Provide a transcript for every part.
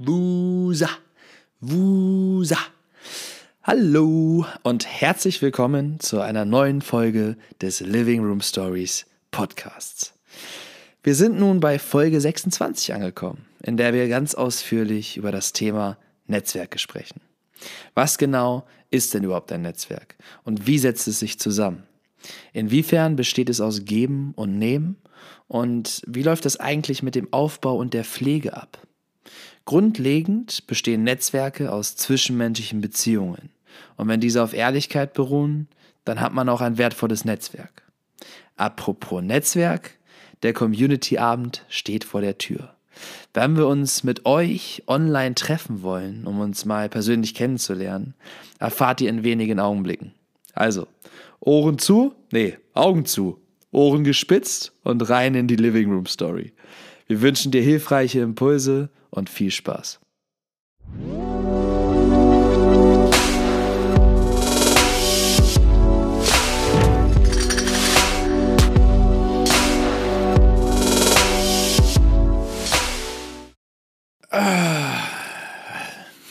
Wusa, Wusa. Hallo und herzlich willkommen zu einer neuen Folge des Living Room Stories Podcasts. Wir sind nun bei Folge 26 angekommen, in der wir ganz ausführlich über das Thema Netzwerke sprechen. Was genau ist denn überhaupt ein Netzwerk und wie setzt es sich zusammen? Inwiefern besteht es aus Geben und Nehmen und wie läuft es eigentlich mit dem Aufbau und der Pflege ab? Grundlegend bestehen Netzwerke aus zwischenmenschlichen Beziehungen. Und wenn diese auf Ehrlichkeit beruhen, dann hat man auch ein wertvolles Netzwerk. Apropos Netzwerk, der Community-Abend steht vor der Tür. Wenn wir uns mit euch online treffen wollen, um uns mal persönlich kennenzulernen, erfahrt ihr in wenigen Augenblicken. Also, Ohren zu? Nee, Augen zu. Ohren gespitzt und rein in die Living Room Story. Wir wünschen dir hilfreiche Impulse und viel Spaß.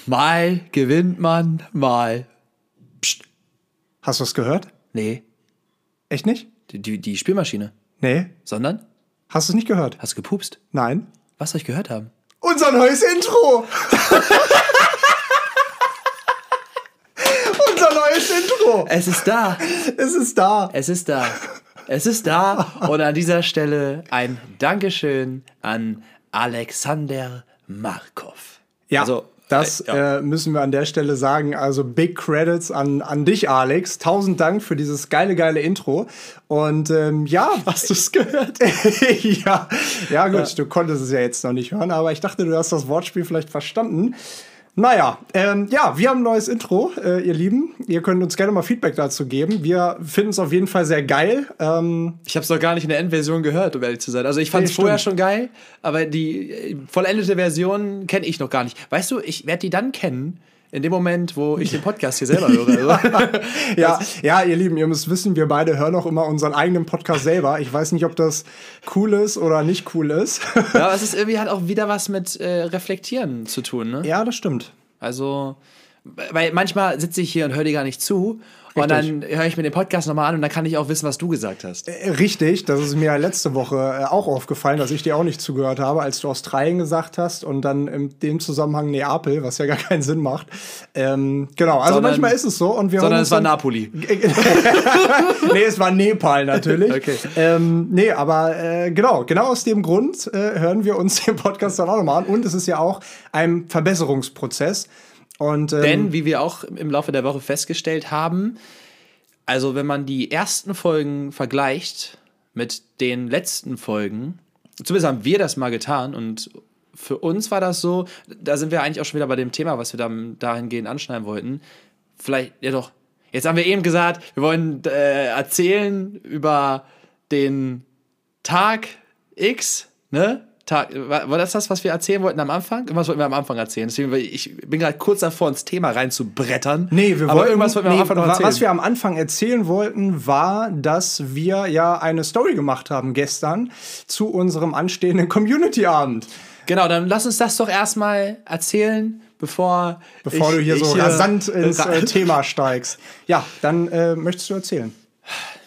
Mal gewinnt man, mal. Psst. Hast du was gehört? Nee, Echt nicht? die, die, die Spielmaschine. Nee. Sondern? Hast du es nicht gehört? Hast du gepupst? Nein. Was soll ich gehört haben? Unser neues Intro! Unser neues Intro! Es ist da. Es ist da. Es ist da. Es ist da. Und an dieser Stelle ein Dankeschön an Alexander Markov. Ja, Also, das äh, ja. äh, müssen wir an der Stelle sagen. Also Big Credits an, an dich, Alex. Tausend Dank für dieses geile, geile Intro. Und ähm, ja, Hast du es gehört? ja, ja gut, du konntest es ja jetzt noch nicht hören, aber ich dachte, du hast das Wortspiel vielleicht verstanden. Naja, ähm, ja, wir haben ein neues Intro, äh, ihr Lieben. Ihr könnt uns gerne mal Feedback dazu geben. Wir finden es auf jeden Fall sehr geil. Ähm, Ich habe es noch gar nicht in der Endversion gehört, um ehrlich zu sein. Also ich fand es Nee, vorher schon geil, aber die äh, vollendete Version kenne ich noch gar nicht. Weißt du, ich werde die dann kennen, in dem Moment, wo ich den Podcast hier selber höre. Also, ja, ja, ihr Lieben, ihr müsst wissen, wir beide hören auch immer unseren eigenen Podcast selber. Ich weiß nicht, ob das cool ist oder nicht cool ist. ja, aber es ist irgendwie halt auch wieder was mit äh, Reflektieren zu tun. Ne? ja, das stimmt. Also, weil manchmal sitze ich hier und höre dir gar nicht zu. Und dann höre ich mir den Podcast nochmal an und dann kann ich auch wissen, was du gesagt hast. Äh, Richtig, das ist mir letzte Woche äh, auch aufgefallen, dass ich dir auch nicht zugehört habe, als du Australien gesagt hast und dann in dem Zusammenhang Neapel, was ja gar keinen Sinn macht. Ähm, genau, also Sondern- manchmal ist es so und wir Sondern es war Napoli. nee, es war Nepal natürlich. Okay. Ähm, nee, aber äh, genau, genau aus dem Grund äh, hören wir uns den Podcast dann auch nochmal an. Und es ist ja auch ein Verbesserungsprozess. Und, ähm, Denn, wie wir auch im Laufe der Woche festgestellt haben, also wenn man die ersten Folgen vergleicht mit den letzten Folgen, zumindest haben wir das mal getan und für uns war das so, da sind wir eigentlich auch schon wieder bei dem Thema, was wir dann dahingehend anschneiden wollten. Vielleicht, ja doch. Jetzt haben wir eben gesagt, wir wollen äh, erzählen über den Tag X, ne? Tag, war war das das, was wir erzählen wollten am Anfang? Irgendwas wollten wir am Anfang erzählen. Deswegen, ich bin gerade kurz davor, ins Thema reinzubrettern. Nee, wir wollten, irgendwas wollten wir am nee, Anfang noch erzählen. Was wir am Anfang erzählen wollten, war, dass wir ja eine Story gemacht haben gestern zu unserem anstehenden Community-Abend. genau, dann lass uns das doch erstmal erzählen, bevor Bevor ich, du hier ich so rasant ins äh, Thema steigst. Ja, dann äh, möchtest du erzählen.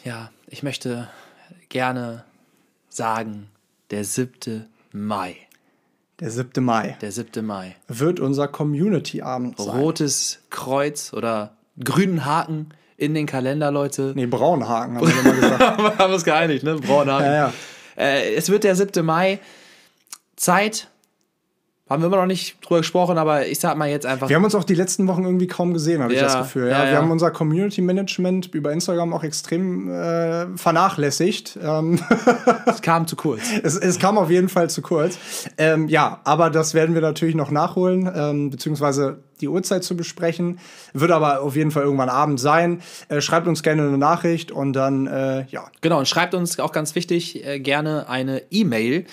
Ja, ich möchte gerne sagen, der 7. Mai. Der 7. Mai Der 7. Mai. wird unser Community-Abend sein. Rotes Kreuz oder grünen Haken in den Kalender, Leute. Nee, Braunhaken haben wir immer gesagt. wir haben uns geeinigt, ne? Braunhagen. Ja, ja. Äh, es wird der 7. Mai. Zeit. Haben wir immer noch nicht drüber gesprochen, aber ich sag mal jetzt einfach. Wir haben uns auch die letzten Wochen irgendwie kaum gesehen, habe ich Ja, das Gefühl. Ja, ja, wir haben unser Community Management über Instagram auch extrem äh, vernachlässigt. Ähm, es kam zu kurz. es, es kam auf jeden Fall zu kurz. Ähm, ja, aber das werden wir natürlich noch nachholen, ähm, beziehungsweise die Uhrzeit zu besprechen. Wird aber auf jeden Fall irgendwann Abend sein. Äh, schreibt uns gerne eine Nachricht und dann, äh, ja, Genau, und schreibt uns auch ganz wichtig äh, gerne eine E-Mail.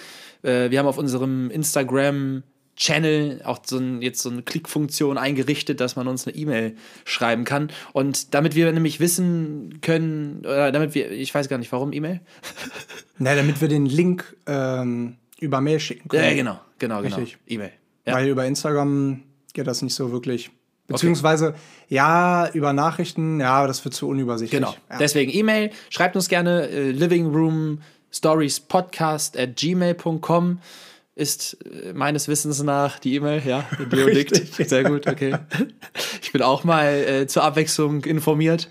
Äh, wir haben auf unserem Instagram Channel auch so ein, jetzt so eine Klickfunktion eingerichtet, dass man uns eine E-Mail schreiben kann. Und damit wir nämlich wissen können, oder damit wir, ich weiß gar nicht, warum E-Mail? Na, damit wir den Link ähm, über Mail schicken können. Ja, genau, genau, genau. Richtig. E-Mail. Ja. Weil über Instagram geht das nicht so wirklich. Beziehungsweise, ja, über Nachrichten, ja, das wird zu unübersichtlich. Genau. Ja. Deswegen E-Mail, schreibt uns gerne äh, livingroomstoriespodcast at gmail.com ist äh, meines Wissens nach die E-Mail, ja, liegt. Sehr gut, okay. Ich bin auch mal äh, zur Abwechslung informiert.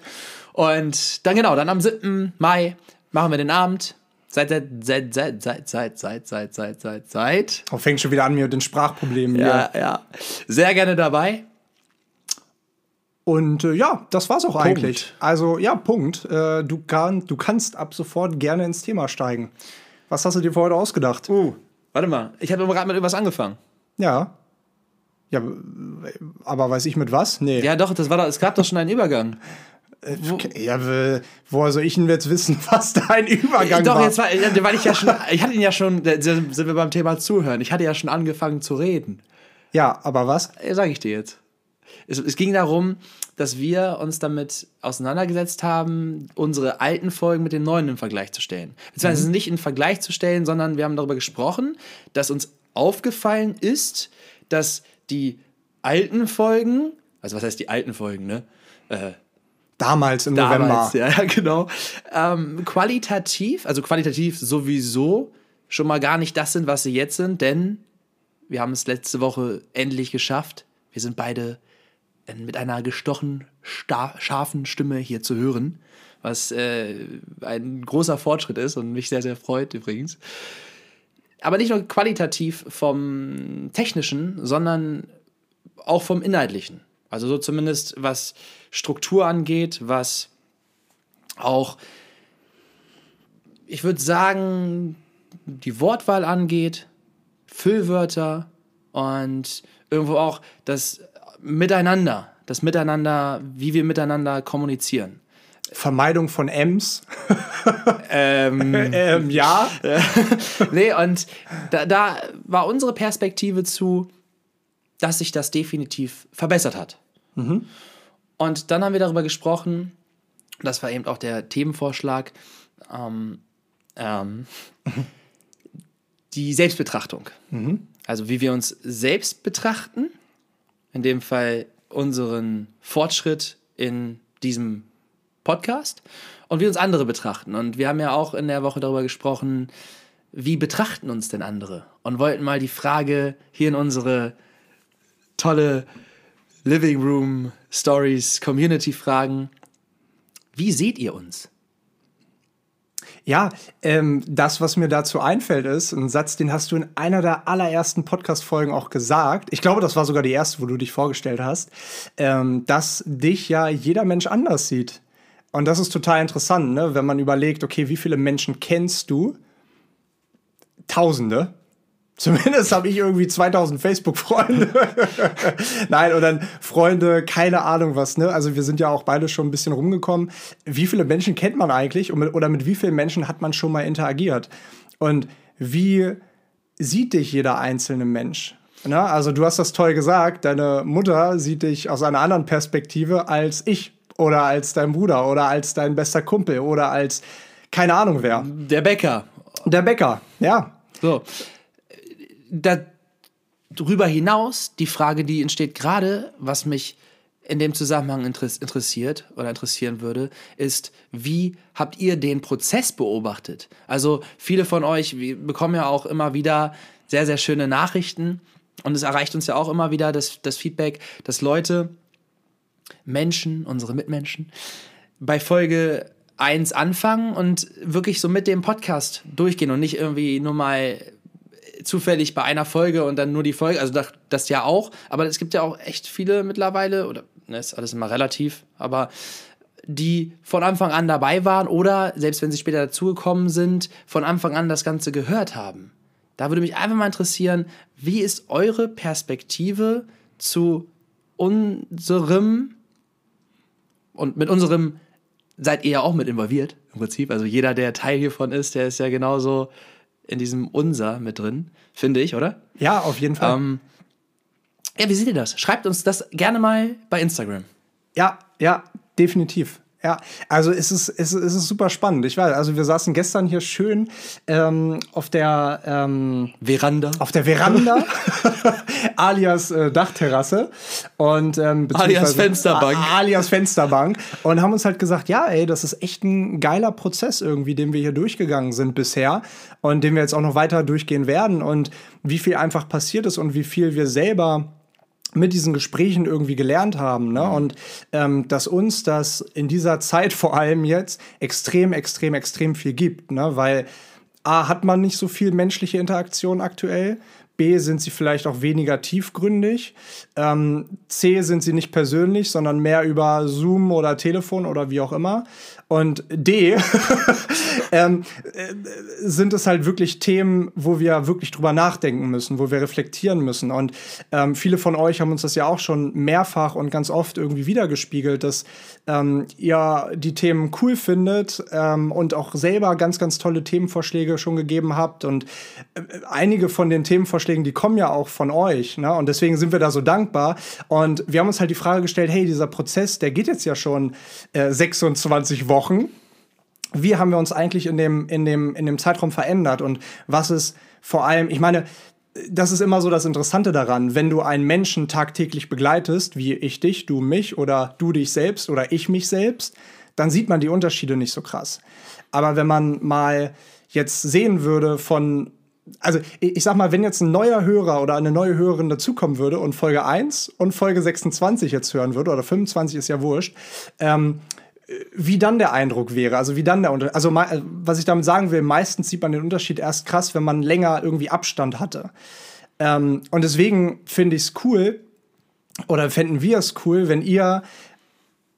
Und dann genau, dann am 7. Mai machen wir den Abend. Seit, seit, seit, seit, seit, seit, seit, seit, seit, seit, seit. Oh, fängt schon wieder an mit den Sprachproblemen Ja, hier. ja. Sehr gerne dabei. Und äh, ja, das war's auch eigentlich. Also, ja, Punkt. Äh, du, kann, du kannst ab sofort gerne ins Thema steigen. Was hast du dir für heute ausgedacht? Uh, warte mal. Ich habe gerade mit irgendwas angefangen. Ja. Ja, aber weiß ich mit was? Nee. Ja, doch, das war doch, es gab doch schon einen Übergang. Okay, ja, woher soll ich denn jetzt wissen, was dein Übergang Doch, war? jetzt war, weil ich ja schon, ich hatte ihn ja schon, da sind wir beim Thema Zuhören. Ich hatte ja schon angefangen zu reden. ja, aber was? Sage ich dir jetzt. Es, es ging darum, dass wir uns damit auseinandergesetzt haben, unsere alten Folgen mit den neuen im Vergleich zu stellen. Beziehungsweise nicht in Vergleich zu stellen, sondern wir haben darüber gesprochen, dass uns aufgefallen ist, dass die alten Folgen, also was heißt die alten Folgen, ne? Damals im November. Damals, ja, ja, genau. Ähm, qualitativ, also qualitativ sowieso schon mal gar nicht das sind, was sie jetzt sind, denn wir haben es letzte Woche endlich geschafft. Wir sind beide äh, mit einer gestochen, scharfen Stimme hier zu hören, was äh, ein großer Fortschritt ist und mich sehr, sehr freut übrigens. Aber nicht nur qualitativ vom technischen, sondern auch vom inhaltlichen. Also so zumindest was Struktur angeht, was auch, ich würde sagen, die Wortwahl angeht, Füllwörter und irgendwo auch das Miteinander, das Miteinander, wie wir miteinander kommunizieren. Vermeidung von M's. Ähm, ähm, ja. nee, und da, da war unsere Perspektive zu, dass sich das definitiv verbessert hat. Und dann haben wir darüber gesprochen, das war eben auch der Themenvorschlag, ähm, ähm, die Selbstbetrachtung. Also wie wir uns selbst betrachten, in dem Fall unseren Fortschritt in diesem Podcast und wie uns andere betrachten. Und wir haben ja auch in der Woche darüber gesprochen, wie betrachten uns denn andere? Und wollten mal die Frage hier in unsere tolle Living Room Stories Community fragen. Wie seht ihr uns? Ja, ähm, das, was mir dazu einfällt, ist ein Satz, den hast du in einer der allerersten Podcast-Folgen auch gesagt. Ich glaube, das war sogar die erste, wo du dich vorgestellt hast, ähm, dass dich ja jeder Mensch anders sieht. Und das ist total interessant, ne? wenn man überlegt, okay, wie viele Menschen kennst du? Tausende. Zumindest habe ich irgendwie 2000 Facebook-Freunde. Nein, und dann Freunde, keine Ahnung was, ne? Also wir sind ja auch beide schon ein bisschen rumgekommen. Wie viele Menschen kennt man eigentlich und mit, oder mit wie vielen Menschen hat man schon mal interagiert? Und wie sieht dich jeder einzelne Mensch? Ne? Also du hast das toll gesagt, deine Mutter sieht dich aus einer anderen Perspektive als ich oder als dein Bruder oder als dein bester Kumpel oder als keine Ahnung wer. Der Bäcker. Der Bäcker, ja. So. Darüber hinaus, die Frage, die entsteht gerade, was mich in dem Zusammenhang interess interessiert oder interessieren würde, ist, wie habt ihr den Prozess beobachtet? Also viele von euch bekommen ja auch immer wieder sehr, sehr schöne Nachrichten und es erreicht uns ja auch immer wieder das, das Feedback, dass Leute, Menschen, unsere Mitmenschen, bei Folge 1 anfangen und wirklich so mit dem Podcast durchgehen und nicht irgendwie nur mal zufällig bei einer Folge und dann nur die Folge, also das, das ja auch, aber es gibt ja auch echt viele mittlerweile, oder ne, ist alles immer relativ, aber die von Anfang an dabei waren oder selbst wenn sie später dazugekommen sind, von Anfang an das Ganze gehört haben. Da würde mich einfach mal interessieren, wie ist eure Perspektive zu unserem und mit unserem seid ihr ja auch mit involviert im Prinzip. Also jeder, der Teil hiervon ist, der ist ja genauso in diesem Unser mit drin, finde ich, oder? Ja, auf jeden Fall. Ähm, ja, wie seht ihr das? Schreibt uns das gerne mal bei Instagram. Ja, ja, definitiv. Ja, also es ist, es, ist, es ist super spannend. Ich weiß, also wir saßen gestern hier schön ähm, auf der ähm, Veranda. Auf der Veranda, alias äh, Dachterrasse und ähm, alias Fensterbank. Alias Fensterbank und haben uns halt gesagt, ja, ey, das ist echt ein geiler Prozess irgendwie, den wir hier durchgegangen sind bisher und den wir jetzt auch noch weiter durchgehen werden und wie viel einfach passiert ist und wie viel wir selber mit diesen Gesprächen irgendwie gelernt haben. Ne? Und ähm, dass uns das in dieser Zeit vor allem jetzt extrem, extrem, extrem viel gibt. Ne? Weil A, hat man nicht so viel menschliche Interaktion aktuell. B, sind sie vielleicht auch weniger tiefgründig. Ähm, C, sind sie nicht persönlich, sondern mehr über Zoom oder Telefon oder wie auch immer. Und D, ähm, äh, sind es halt wirklich Themen, wo wir wirklich drüber nachdenken müssen, wo wir reflektieren müssen. Und ähm, viele von euch haben uns das ja auch schon mehrfach und ganz oft irgendwie wiedergespiegelt, dass ähm, ihr die Themen cool findet ähm, und auch selber ganz, ganz tolle Themenvorschläge schon gegeben habt. Und äh, einige von den Themenvorschlägen, die kommen ja auch von euch. Ne? Und deswegen sind wir da so dankbar. Und wir haben uns halt die Frage gestellt, hey, dieser Prozess, der geht jetzt ja schon äh, 26 Wochen. Wochen. Wie haben wir uns eigentlich in dem, in dem, in dem Zeitraum verändert und was ist vor allem, ich meine, das ist immer so das Interessante daran, wenn du einen Menschen tagtäglich begleitest, wie ich dich, du mich oder du dich selbst oder ich mich selbst, dann sieht man die Unterschiede nicht so krass. Aber wenn man mal jetzt sehen würde von, also ich sag mal, wenn jetzt ein neuer Hörer oder eine neue Hörerin dazukommen würde und Folge 1 und Folge 26 jetzt hören würde, oder 25 ist ja wurscht, ähm, wie dann der Eindruck wäre, also wie dann der Unterschied. Also was ich damit sagen will, meistens sieht man den Unterschied erst krass, wenn man länger irgendwie Abstand hatte. Ähm, und deswegen finde ich es cool, oder fänden wir es cool, wenn ihr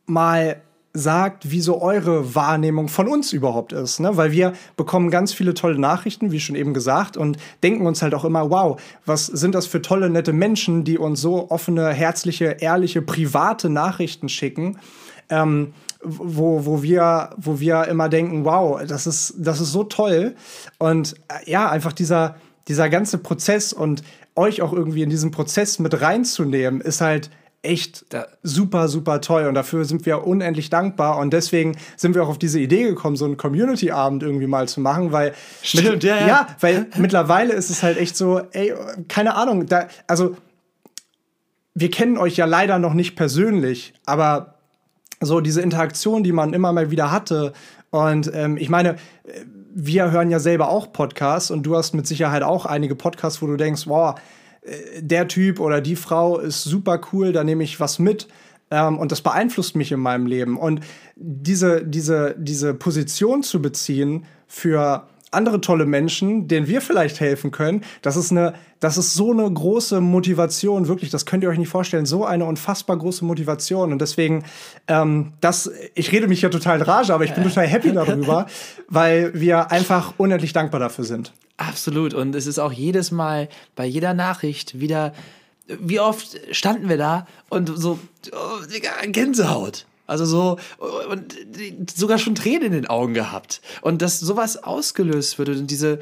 mal sagt, wie so eure Wahrnehmung von uns überhaupt ist. Ne? Weil wir bekommen ganz viele tolle Nachrichten, wie schon eben gesagt, und denken uns halt auch immer, wow, was sind das für tolle, nette Menschen, die uns so offene, herzliche, ehrliche, private Nachrichten schicken. Ähm, wo, wo, wir, wo wir immer denken, wow, das ist, das ist so toll. Und äh, ja, einfach dieser, dieser ganze Prozess und euch auch irgendwie in diesen Prozess mit reinzunehmen, ist halt echt super, super toll. Und dafür sind wir unendlich dankbar. Und deswegen sind wir auch auf diese Idee gekommen, so einen Community-Abend irgendwie mal zu machen, weil. Stimmt, ja, ja. Ja, weil mittlerweile ist es halt echt so, ey, keine Ahnung, da, also wir kennen euch ja leider noch nicht persönlich, aber so diese Interaktion, die man immer mal wieder hatte. Und ähm, ich meine, wir hören ja selber auch Podcasts und du hast mit Sicherheit auch einige Podcasts, wo du denkst, wow, äh, der Typ oder die Frau ist super cool, da nehme ich was mit. Ähm, und das beeinflusst mich in meinem Leben. Und diese, diese, diese Position zu beziehen für andere tolle Menschen, denen wir vielleicht helfen können. Das ist eine, das ist so eine große Motivation, wirklich. Das könnt ihr euch nicht vorstellen. So eine unfassbar große Motivation. Und deswegen, ähm, das, ich rede mich ja total in Rage, aber ich bin total happy darüber, weil wir einfach unendlich dankbar dafür sind. Absolut. Und es ist auch jedes Mal bei jeder Nachricht wieder, wie oft standen wir da und so, oh, Gänsehaut. Also so, und sogar schon Tränen in den Augen gehabt. Und dass sowas ausgelöst wird und diese,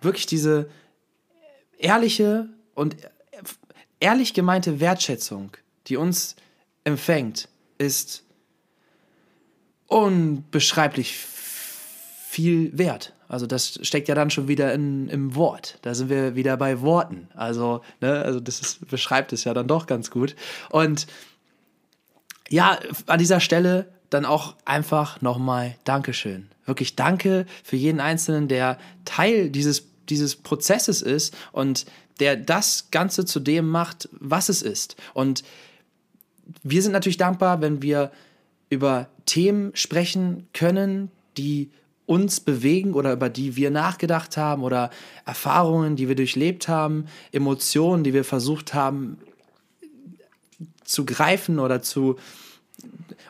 wirklich diese ehrliche und ehrlich gemeinte Wertschätzung, die uns empfängt, ist unbeschreiblich viel wert. Also das steckt ja dann schon wieder in, im Wort. Da sind wir wieder bei Worten. Also, ne, also das ist, beschreibt es ja dann doch ganz gut. Und ja, an dieser Stelle dann auch einfach nochmal Dankeschön. Wirklich danke für jeden Einzelnen, der Teil dieses, dieses Prozesses ist und der das Ganze zu dem macht, was es ist. Und wir sind natürlich dankbar, wenn wir über Themen sprechen können, die uns bewegen oder über die wir nachgedacht haben oder Erfahrungen, die wir durchlebt haben, Emotionen, die wir versucht haben zu greifen oder zu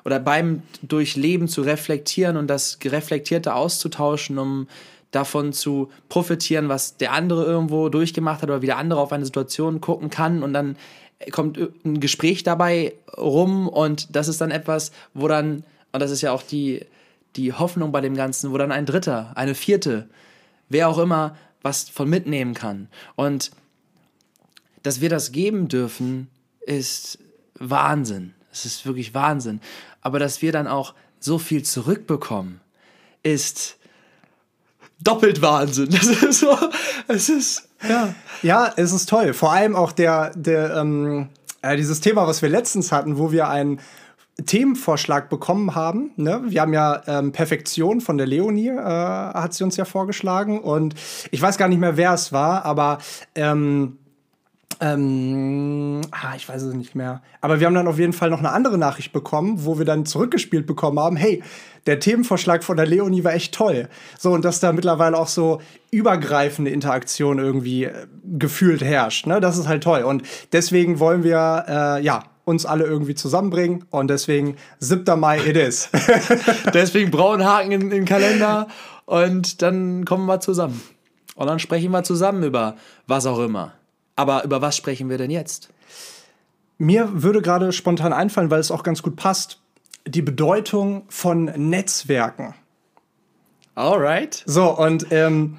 oder beim Durchleben zu reflektieren und das Reflektierte auszutauschen, um davon zu profitieren, was der andere irgendwo durchgemacht hat oder wie der andere auf eine Situation gucken kann und dann kommt ein Gespräch dabei rum und das ist dann etwas, wo dann, und das ist ja auch die, die Hoffnung bei dem Ganzen, wo dann ein Dritter, eine Vierte, wer auch immer, was von mitnehmen kann. Und dass wir das geben dürfen, ist Wahnsinn. Es ist wirklich Wahnsinn. Aber dass wir dann auch so viel zurückbekommen, ist doppelt Wahnsinn. Das ist so, es ist, ja. Ja, es ist toll. Vor allem auch der, der, ähm, äh, dieses Thema, was wir letztens hatten, wo wir einen Themenvorschlag bekommen haben. Ne? Wir haben ja ähm, Perfektion von der Leonie, äh, hat sie uns ja vorgeschlagen. Und ich weiß gar nicht mehr, wer es war, aber ähm, ähm, ah, ich weiß es nicht mehr. Aber wir haben dann auf jeden Fall noch eine andere Nachricht bekommen, wo wir dann zurückgespielt bekommen haben, hey, der Themenvorschlag von der Leonie war echt toll. So, und dass da mittlerweile auch so übergreifende Interaktion irgendwie äh, gefühlt herrscht. Ne? Das ist halt toll. Und deswegen wollen wir, äh, ja, uns alle irgendwie zusammenbringen. Und deswegen 7. Mai it is. deswegen braunen Haken in den Kalender. Und dann kommen wir zusammen. Und dann sprechen wir zusammen über was auch immer. Aber über was sprechen wir denn jetzt? Mir würde gerade spontan einfallen, weil es auch ganz gut passt, die Bedeutung von Netzwerken. Alright. So, und ähm,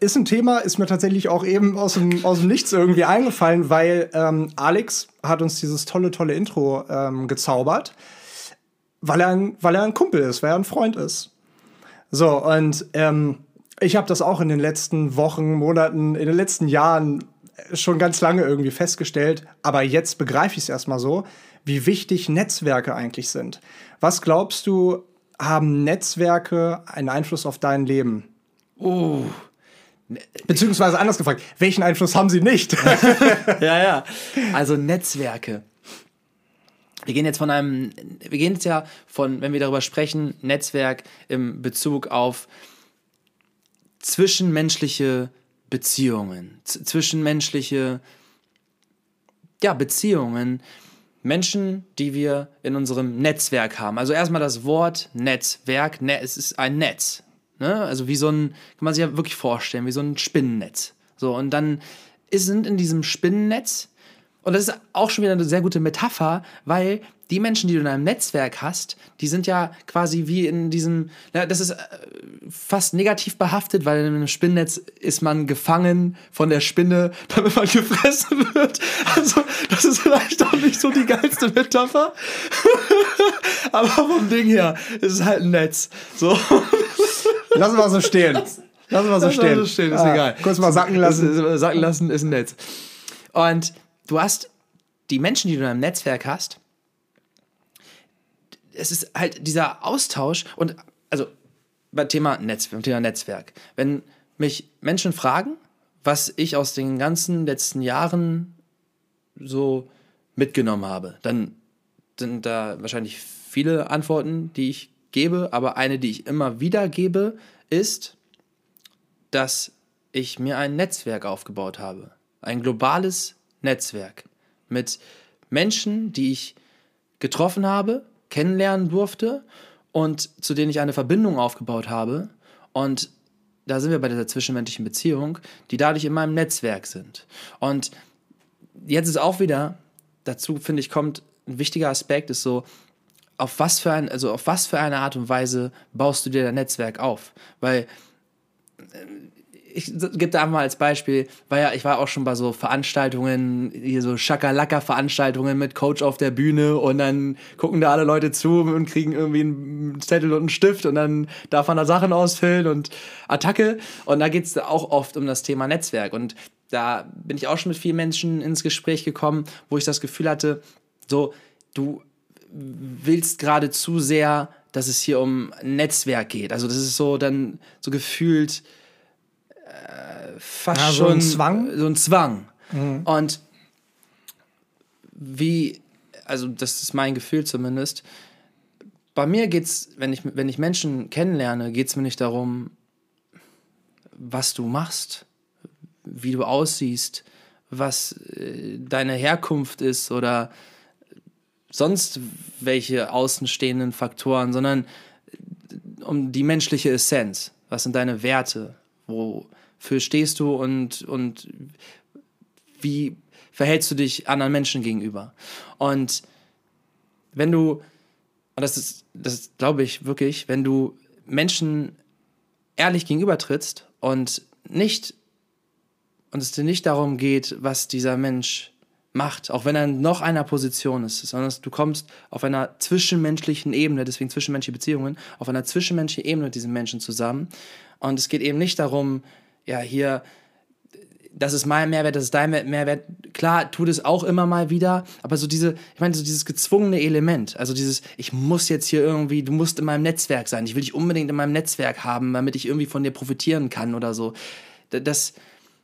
ist ein Thema, ist mir tatsächlich auch eben aus dem, aus dem Nichts irgendwie eingefallen, weil ähm, Alex hat uns dieses tolle, tolle Intro ähm, gezaubert, weil er, ein, weil er ein Kumpel ist, weil er ein Freund ist. So, und ähm, ich habe das auch in den letzten Wochen, Monaten, in den letzten Jahren schon ganz lange irgendwie festgestellt, aber jetzt begreife ich es erstmal so, wie wichtig Netzwerke eigentlich sind. Was glaubst du, haben Netzwerke einen Einfluss auf dein Leben? Oh. Beziehungsweise anders gefragt, welchen Einfluss haben sie nicht? ja, ja. Also Netzwerke. Wir gehen jetzt von einem, wir gehen jetzt ja von, wenn wir darüber sprechen, Netzwerk im Bezug auf zwischenmenschliche Beziehungen, zwischenmenschliche ja, Beziehungen, Menschen, die wir in unserem Netzwerk haben. Also erstmal das Wort Netzwerk, ne, es ist ein Netz. Ne? Also wie so ein, kann man sich ja wirklich vorstellen, wie so ein Spinnennetz. So, und dann sind in diesem Spinnennetz, und das ist auch schon wieder eine sehr gute Metapher, weil die Menschen, die du in einem Netzwerk hast, die sind ja quasi wie in diesem, ja, das ist äh, fast negativ behaftet, weil in einem Spinnennetz ist man gefangen von der Spinne, damit man gefressen wird. Also, das ist vielleicht auch nicht so die geilste Metapher. Aber vom Ding her ist es halt ein Netz. So. Lassen wir so stehen. Lassen wir so stehen. So stehen, ist ah, egal. Kurz mal sacken lassen. Sacken lassen ist ein Netz. Und du hast die Menschen, die du in einem Netzwerk hast, es ist halt dieser Austausch und also beim Thema Netz, beim Thema Netzwerk. Wenn mich Menschen fragen, was ich aus den ganzen letzten Jahren so mitgenommen habe, dann sind da wahrscheinlich viele Antworten, die ich gebe, aber eine, die ich immer wieder gebe, ist, dass ich mir ein Netzwerk aufgebaut habe. Ein globales Netzwerk mit Menschen, die ich getroffen habe, kennenlernen durfte und zu denen ich eine Verbindung aufgebaut habe. Und da sind wir bei dieser zwischenmenschlichen Beziehung, die dadurch in meinem Netzwerk sind. Und jetzt ist auch wieder, dazu finde ich, kommt ein wichtiger Aspekt, ist so, auf was für ein, also auf was für eine Art und Weise baust du dir dein Netzwerk auf? Weil ich gebe da mal als Beispiel, weil ja, ich war auch schon bei so Veranstaltungen, hier so Schakalaka-Veranstaltungen mit Coach auf der Bühne und dann gucken da alle Leute zu und kriegen irgendwie einen Zettel und einen Stift und dann darf man da Sachen ausfüllen und Attacke. Und da geht es auch oft um das Thema Netzwerk. Und da bin ich auch schon mit vielen Menschen ins Gespräch gekommen, wo ich das Gefühl hatte, so, du willst gerade zu sehr, dass es hier um Netzwerk geht. Also das ist so dann so gefühlt, fast ja, so schon ein Zwang. So ein Zwang. Mhm. Und wie, also das ist mein Gefühl zumindest. Bei mir geht's, wenn ich, wenn ich Menschen kennenlerne, geht es mir nicht darum, was du machst, wie du aussiehst, was äh, deine Herkunft ist oder sonst welche außenstehenden Faktoren, sondern um die menschliche Essenz. Was sind deine Werte? Wo, für stehst du und, und wie verhältst du dich anderen Menschen gegenüber? Und wenn du, und das ist, das glaube ich wirklich, wenn du Menschen ehrlich gegenübertrittst und nicht, und es dir nicht darum geht, was dieser Mensch macht, auch wenn er in noch einer Position ist, sondern du kommst auf einer zwischenmenschlichen Ebene, deswegen zwischenmenschliche Beziehungen, auf einer zwischenmenschlichen Ebene mit diesen Menschen zusammen. Und es geht eben nicht darum, ja, hier, das ist mein Mehrwert, das ist dein Mehrwert. Klar, tut es auch immer mal wieder, aber so diese, ich meine, so dieses gezwungene Element, also dieses, ich muss jetzt hier irgendwie, du musst in meinem Netzwerk sein, ich will dich unbedingt in meinem Netzwerk haben, damit ich irgendwie von dir profitieren kann oder so. Das,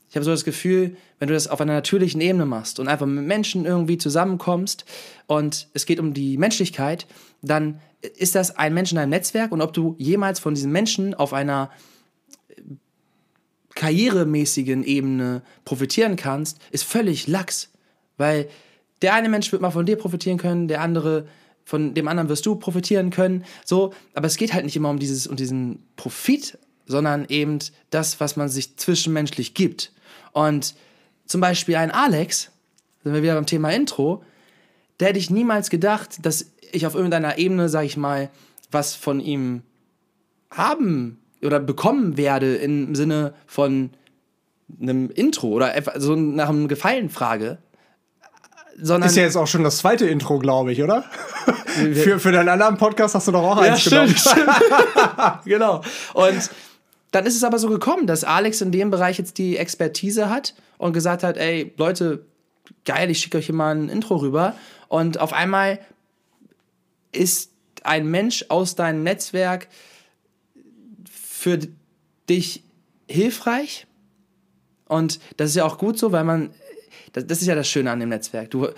ich habe so das Gefühl, wenn du das auf einer natürlichen Ebene machst und einfach mit Menschen irgendwie zusammenkommst und es geht um die Menschlichkeit, dann ist das ein Mensch in einem Netzwerk und ob du jemals von diesen Menschen auf einer karrieremäßigen Ebene profitieren kannst, ist völlig lax. Weil der eine Mensch wird mal von dir profitieren können, der andere von dem anderen wirst du profitieren können. So, aber es geht halt nicht immer um dieses um diesen Profit, sondern eben das, was man sich zwischenmenschlich gibt. Und zum Beispiel ein Alex, sind wir wieder beim Thema Intro, der hätte ich niemals gedacht, dass ich auf irgendeiner Ebene, sag ich mal, was von ihm haben oder bekommen werde im Sinne von einem Intro oder so nach einem Gefallen frage. Sondern ist ja jetzt auch schon das zweite Intro, glaube ich, oder? für, für deinen anderen Podcast hast du doch auch ja, eins stimmt. Stimmt. genau. Und dann ist es aber so gekommen, dass Alex in dem Bereich jetzt die Expertise hat und gesagt hat, ey, Leute, geil, ich schicke euch hier mal ein Intro rüber. Und auf einmal ist ein Mensch aus deinem Netzwerk für dich hilfreich. Und das ist ja auch gut so, weil man, das, das ist ja das Schöne an dem Netzwerk. Du,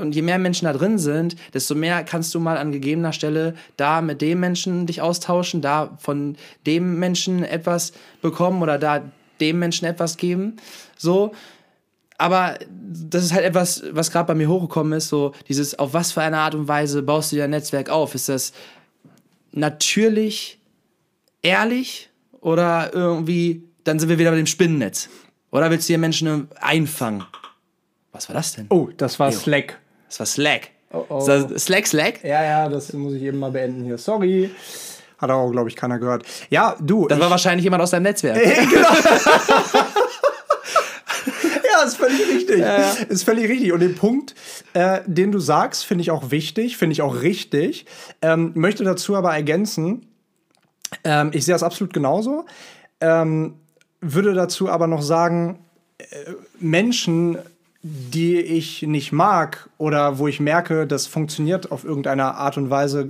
und je mehr Menschen da drin sind, desto mehr kannst du mal an gegebener Stelle da mit dem Menschen dich austauschen, da von dem Menschen etwas bekommen oder da dem Menschen etwas geben. So. Aber das ist halt etwas, was gerade bei mir hochgekommen ist, so dieses, auf was für eine Art und Weise baust du dein Netzwerk auf? Ist das natürlich ehrlich oder irgendwie, dann sind wir wieder bei dem Spinnennetz? Oder willst du hier Menschen einfangen? Was war das denn? Oh, das war Ejo. Slack. Das war Slack. Oh, oh. Slack, Slack? Ja, ja, das muss ich eben mal beenden hier. Sorry. Hat auch, glaube ich, keiner gehört. Ja, du. Das war wahrscheinlich jemand aus deinem Netzwerk. genau. ja, ist völlig richtig. Ja, ja. Ist völlig richtig. Und den Punkt, äh, den du sagst, finde ich auch wichtig, finde ich auch richtig. Ähm, möchte dazu aber ergänzen, ähm, ich sehe das absolut genauso. Ähm, würde dazu aber noch sagen, äh, Menschen, die ich nicht mag oder wo ich merke, das funktioniert auf irgendeine Art und Weise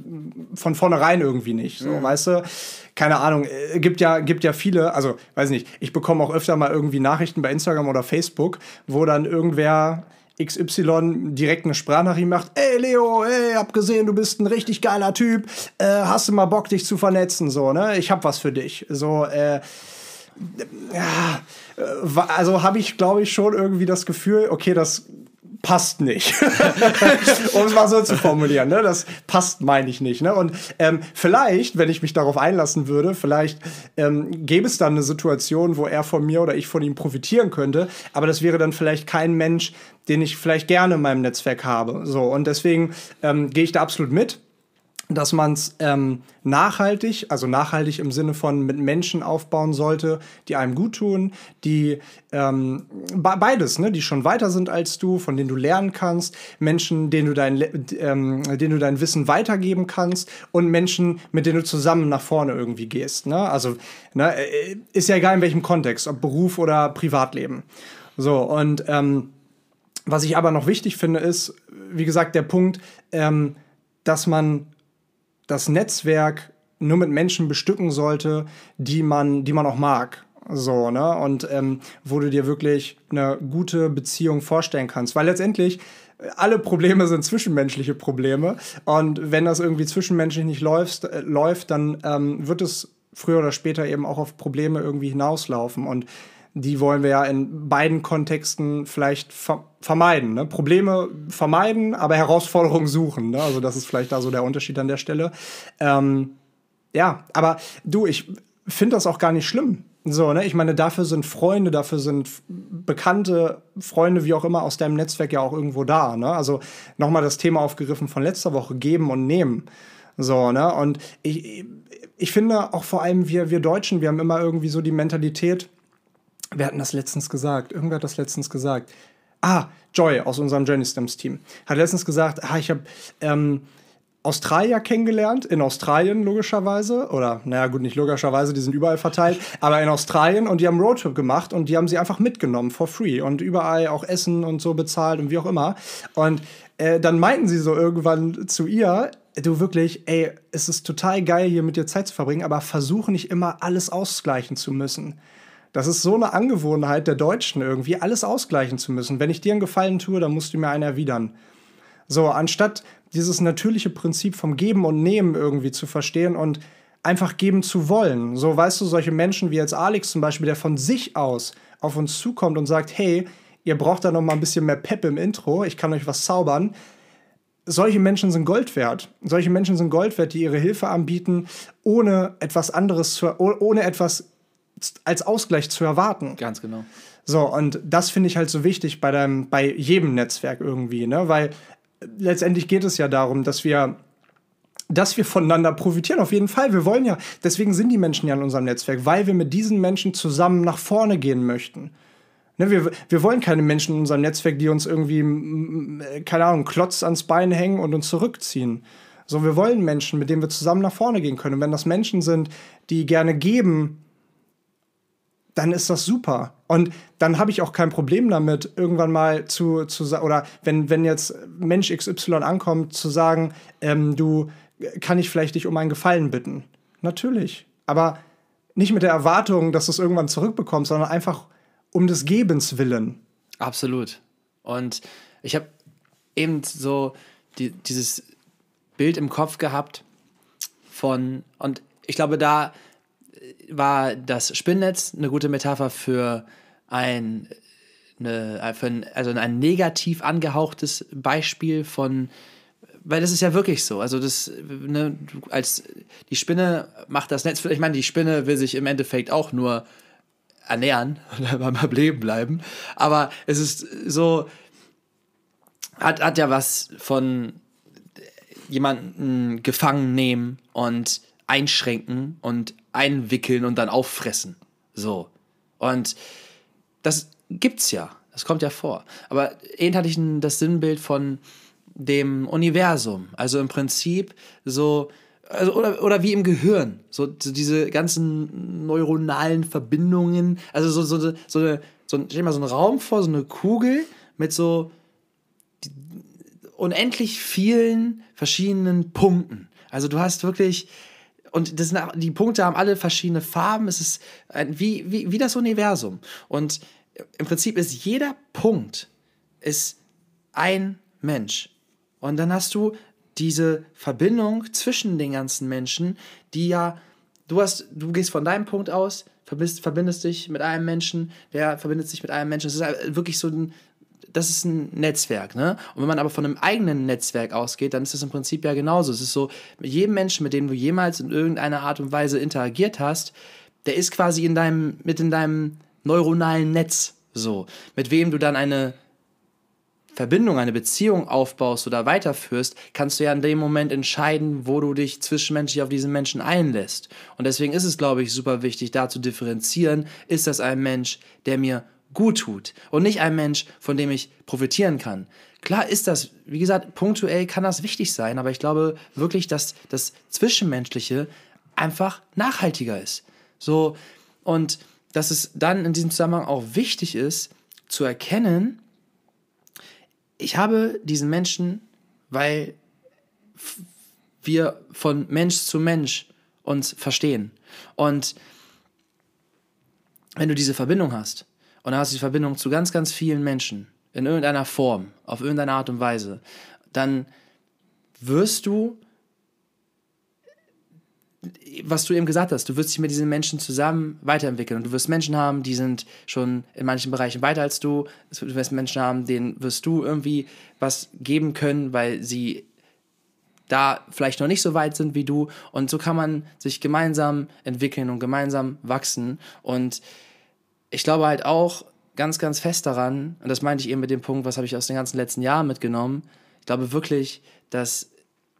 von vornherein irgendwie nicht. So, mhm. weißt du? Keine Ahnung, äh, gibt ja, gibt ja viele, also weiß nicht, ich bekomme auch öfter mal irgendwie Nachrichten bei Instagram oder Facebook, wo dann irgendwer XY direkt eine Sprachnachricht macht, ey Leo, ey, hab gesehen, du bist ein richtig geiler Typ, äh, hast du mal Bock, dich zu vernetzen, so, ne? Ich hab was für dich. So, äh, ja, äh, also habe ich, glaube ich, schon irgendwie das Gefühl, okay, das passt nicht. um es mal so zu formulieren. Ne? Das passt, meine ich nicht. Ne? Und ähm, vielleicht, wenn ich mich darauf einlassen würde, vielleicht ähm, gäbe es dann eine Situation, wo er von mir oder ich von ihm profitieren könnte. Aber das wäre dann vielleicht kein Mensch, den ich vielleicht gerne in meinem Netzwerk habe. So, und deswegen ähm, gehe ich da absolut mit dass man es ähm, nachhaltig, also nachhaltig im Sinne von mit Menschen aufbauen sollte, die einem gut tun, die ähm, beides, ne, die schon weiter sind als du, von denen du lernen kannst, Menschen, denen du dein, ähm, denen du dein Wissen weitergeben kannst und Menschen, mit denen du zusammen nach vorne irgendwie gehst. Ne? Also ne, äh, ist ja egal in welchem Kontext, ob Beruf oder Privatleben. So und ähm, was ich aber noch wichtig finde, ist, wie gesagt, der Punkt, ähm, dass man das Netzwerk nur mit Menschen bestücken sollte, die man, die man auch mag. So, ne? Und ähm, wo du dir wirklich eine gute Beziehung vorstellen kannst. Weil letztendlich äh, alle Probleme sind zwischenmenschliche Probleme. Und wenn das irgendwie zwischenmenschlich nicht läuft, äh, läuft dann ähm, wird es früher oder später eben auch auf Probleme irgendwie hinauslaufen. Und die wollen wir ja in beiden Kontexten vielleicht ver vermeiden. Ne? Probleme vermeiden, aber Herausforderungen suchen. Ne? Also das ist vielleicht da so der Unterschied an der Stelle. Ähm, ja, aber du, ich finde das auch gar nicht schlimm. So, ne? Ich meine, dafür sind Freunde, dafür sind bekannte Freunde, wie auch immer, aus deinem Netzwerk ja auch irgendwo da. Ne? Also nochmal das Thema aufgegriffen von letzter Woche, geben und nehmen. So, ne? Und ich, ich finde auch vor allem wir, wir Deutschen, wir haben immer irgendwie so die Mentalität, wir hatten das letztens gesagt, irgendwer hat das letztens gesagt, Ah, Joy aus unserem Journey Stems Team hat letztens gesagt, ah, ich habe ähm, Australier kennengelernt, in Australien logischerweise, oder naja gut, nicht logischerweise, die sind überall verteilt, aber in Australien und die haben Roadtrip gemacht und die haben sie einfach mitgenommen for free und überall auch Essen und so bezahlt und wie auch immer. Und äh, dann meinten sie so irgendwann zu ihr, du wirklich, ey, es ist total geil, hier mit dir Zeit zu verbringen, aber versuche nicht immer alles ausgleichen zu müssen. Das ist so eine Angewohnheit der Deutschen irgendwie, alles ausgleichen zu müssen. Wenn ich dir einen Gefallen tue, dann musst du mir einen erwidern. So, anstatt dieses natürliche Prinzip vom Geben und Nehmen irgendwie zu verstehen und einfach geben zu wollen. So, weißt du, solche Menschen wie jetzt Alex zum Beispiel, der von sich aus auf uns zukommt und sagt, hey, ihr braucht da noch mal ein bisschen mehr Pep im Intro, ich kann euch was zaubern. Solche Menschen sind Gold wert. Solche Menschen sind Gold wert, die ihre Hilfe anbieten, ohne etwas anderes zu, ohne etwas als Ausgleich zu erwarten. Ganz genau. So, und das finde ich halt so wichtig bei, deinem, bei jedem Netzwerk irgendwie, ne? Weil letztendlich geht es ja darum, dass wir dass wir voneinander profitieren, auf jeden Fall. Wir wollen ja, deswegen sind die Menschen ja in unserem Netzwerk, weil wir mit diesen Menschen zusammen nach vorne gehen möchten. Ne, wir, wir wollen keine Menschen in unserem Netzwerk, die uns irgendwie, keine Ahnung, Klotz ans Bein hängen und uns zurückziehen. So, wir wollen Menschen, mit denen wir zusammen nach vorne gehen können. Und wenn das Menschen sind, die gerne geben, dann ist das super. Und dann habe ich auch kein Problem damit, irgendwann mal zu, zu oder wenn, wenn jetzt Mensch XY ankommt, zu sagen, ähm, du, kann ich vielleicht dich um einen Gefallen bitten? Natürlich. Aber nicht mit der Erwartung, dass du es irgendwann zurückbekommst, sondern einfach um des Gebens willen. Absolut. Und ich habe eben so die, dieses Bild im Kopf gehabt von, und ich glaube, da war das Spinnnetz eine gute Metapher für ein, eine, für ein, also ein negativ angehauchtes Beispiel von, weil das ist ja wirklich so. Also das, ne, als die Spinne macht das Netz, ich meine, die Spinne will sich im Endeffekt auch nur ernähren und beim Leben bleiben. Aber es ist so, hat, hat ja was von jemanden gefangen nehmen und einschränken und einwickeln und dann auffressen. So. Und das gibt's ja. Das kommt ja vor. Aber eben hatte ich das Sinnbild von dem Universum. Also im Prinzip so, also, oder, oder wie im Gehirn. So, so diese ganzen neuronalen Verbindungen. Also so, so, so, eine, so, stell dir mal so einen Raum vor, so eine Kugel mit so unendlich vielen verschiedenen Punkten. Also du hast wirklich und das die Punkte haben alle verschiedene Farben. Es ist ein, wie, wie, wie das Universum. Und im Prinzip ist jeder Punkt ist ein Mensch. Und dann hast du diese Verbindung zwischen den ganzen Menschen, die ja, du hast, du gehst von deinem Punkt aus, verbindest, verbindest dich mit einem Menschen, der verbindet sich mit einem Menschen. Es ist wirklich so ein, das ist ein Netzwerk, ne? Und wenn man aber von einem eigenen Netzwerk ausgeht, dann ist das im Prinzip ja genauso. Es ist so, mit jedem Menschen, mit dem du jemals in irgendeiner Art und Weise interagiert hast, der ist quasi in deinem, mit in deinem neuronalen Netz so. Mit wem du dann eine Verbindung, eine Beziehung aufbaust oder weiterführst, kannst du ja in dem Moment entscheiden, wo du dich zwischenmenschlich auf diesen Menschen einlässt. Und deswegen ist es, glaube ich, super wichtig, da zu differenzieren, ist das ein Mensch, der mir gut tut und nicht ein Mensch, von dem ich profitieren kann. Klar ist das, wie gesagt, punktuell kann das wichtig sein, aber ich glaube wirklich, dass das Zwischenmenschliche einfach nachhaltiger ist. So, und dass es dann in diesem Zusammenhang auch wichtig ist, zu erkennen, ich habe diesen Menschen, weil wir von Mensch zu Mensch uns verstehen. Und wenn du diese Verbindung hast, und hast die Verbindung zu ganz, ganz vielen Menschen in irgendeiner Form, auf irgendeine Art und Weise, dann wirst du, was du eben gesagt hast, du wirst dich mit diesen Menschen zusammen weiterentwickeln. Und du wirst Menschen haben, die sind schon in manchen Bereichen weiter als du, du wirst Menschen haben, denen wirst du irgendwie was geben können, weil sie da vielleicht noch nicht so weit sind wie du. Und so kann man sich gemeinsam entwickeln und gemeinsam wachsen. Und ich glaube halt auch ganz, ganz fest daran, und das meinte ich eben mit dem Punkt, was habe ich aus den ganzen letzten Jahren mitgenommen, ich glaube wirklich, dass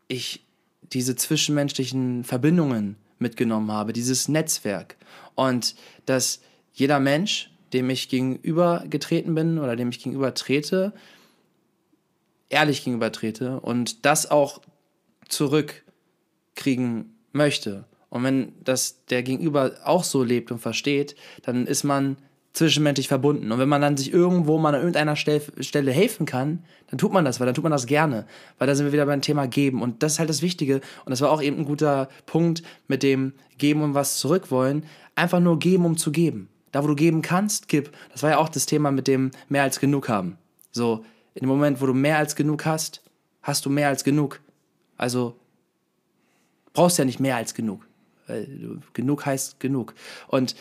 ich diese zwischenmenschlichen Verbindungen mitgenommen habe, dieses Netzwerk und dass jeder Mensch dem ich gegenüber getreten bin oder dem ich gegenüber trete, ehrlich gegenüber trete und das auch zurückkriegen möchte. Und wenn das der Gegenüber auch so lebt und versteht, dann ist man zwischenmenschlich verbunden. Und wenn man dann sich irgendwo mal an irgendeiner Stelle helfen kann, dann tut man das, weil dann tut man das gerne. Weil da sind wir wieder beim Thema Geben. Und das ist halt das Wichtige. Und das war auch eben ein guter Punkt mit dem Geben und was zurückwollen. Einfach nur geben, um zu geben. Da, wo du geben kannst, gib. Das war ja auch das Thema mit dem mehr als genug haben. So, in dem Moment, wo du mehr als genug hast, hast du mehr als genug. Also brauchst ja nicht mehr als genug. Weil genug heißt genug. Und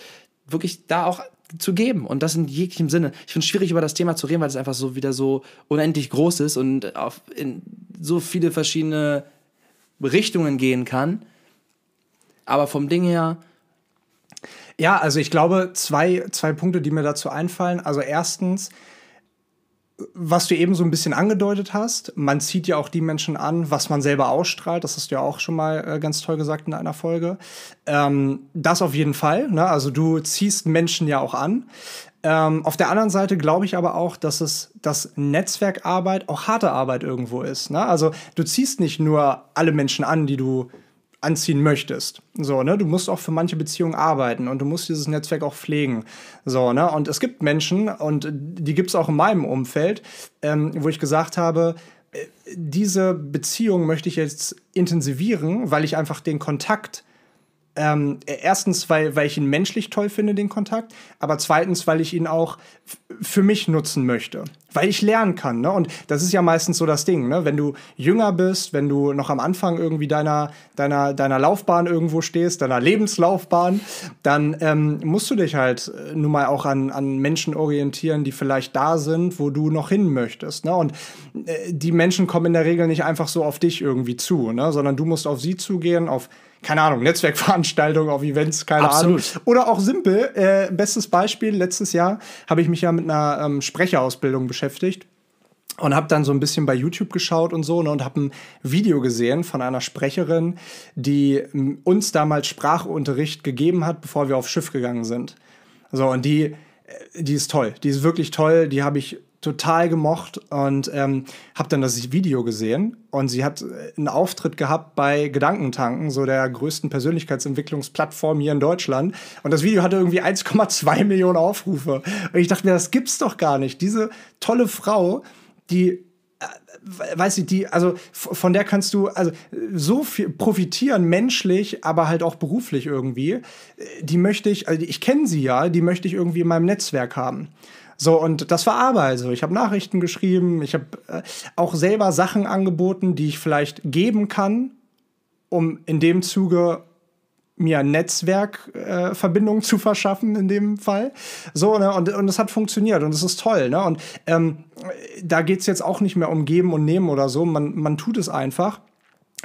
wirklich da auch zu geben und das in jeglichem Sinne. Ich finde es schwierig, über das Thema zu reden, weil es einfach so wieder so unendlich groß ist und auf in so viele verschiedene Richtungen gehen kann. Aber vom Ding her. Ja, also ich glaube, zwei, zwei Punkte, die mir dazu einfallen. Also erstens, was du eben so ein bisschen angedeutet hast, man zieht ja auch die Menschen an, was man selber ausstrahlt. Das hast du ja auch schon mal äh, ganz toll gesagt in einer Folge. Ähm, das auf jeden Fall. Ne? Also du ziehst Menschen ja auch an. Ähm, auf der anderen Seite glaube ich aber auch, dass es dass Netzwerkarbeit auch harte Arbeit irgendwo ist. Ne? Also du ziehst nicht nur alle Menschen an, die du anziehen möchtest. So, ne? Du musst auch für manche Beziehungen arbeiten und du musst dieses Netzwerk auch pflegen. So, ne? Und es gibt Menschen, und die gibt es auch in meinem Umfeld, ähm, wo ich gesagt habe, äh, diese Beziehung möchte ich jetzt intensivieren, weil ich einfach den Kontakt ähm, erstens, weil, weil ich ihn menschlich toll finde, den Kontakt, aber zweitens, weil ich ihn auch für mich nutzen möchte. Weil ich lernen kann. Ne? Und das ist ja meistens so das Ding. Ne? Wenn du jünger bist, wenn du noch am Anfang irgendwie deiner, deiner, deiner Laufbahn irgendwo stehst, deiner Lebenslaufbahn, dann ähm, musst du dich halt äh, nun mal auch an, an Menschen orientieren, die vielleicht da sind, wo du noch hin möchtest. Ne? Und äh, die Menschen kommen in der Regel nicht einfach so auf dich irgendwie zu, ne? sondern du musst auf sie zugehen, auf keine Ahnung, Netzwerkveranstaltungen, auf Events, keine Absolut. Ahnung. Oder auch simpel. Äh, bestes Beispiel, letztes Jahr habe ich mich ja mit einer ähm, Sprecherausbildung beschäftigt und habe dann so ein bisschen bei YouTube geschaut und so ne, und habe ein Video gesehen von einer Sprecherin, die uns damals Sprachunterricht gegeben hat, bevor wir aufs Schiff gegangen sind. So und die äh, die ist toll, die ist wirklich toll, die habe ich total gemocht und ähm, habe dann das Video gesehen und sie hat äh, einen Auftritt gehabt bei Gedankentanken, so der größten Persönlichkeitsentwicklungsplattform hier in Deutschland und das Video hatte irgendwie 1,2 Millionen Aufrufe und ich dachte mir, das gibt's doch gar nicht. Diese tolle Frau, die äh, weiß ich, die, also von der kannst du also so viel profitieren, menschlich, aber halt auch beruflich irgendwie. Äh, die möchte ich, also ich kenne sie ja, die möchte ich irgendwie in meinem Netzwerk haben. So, und das war Arbeit. So, ich habe Nachrichten geschrieben, ich habe äh, auch selber Sachen angeboten, die ich vielleicht geben kann, um in dem Zuge mir Netzwerkverbindungen äh, zu verschaffen in dem Fall. So, ne? und, und das hat funktioniert und das ist toll. Ne? Und ähm, da geht es jetzt auch nicht mehr um Geben und Nehmen oder so. Man, man tut es einfach.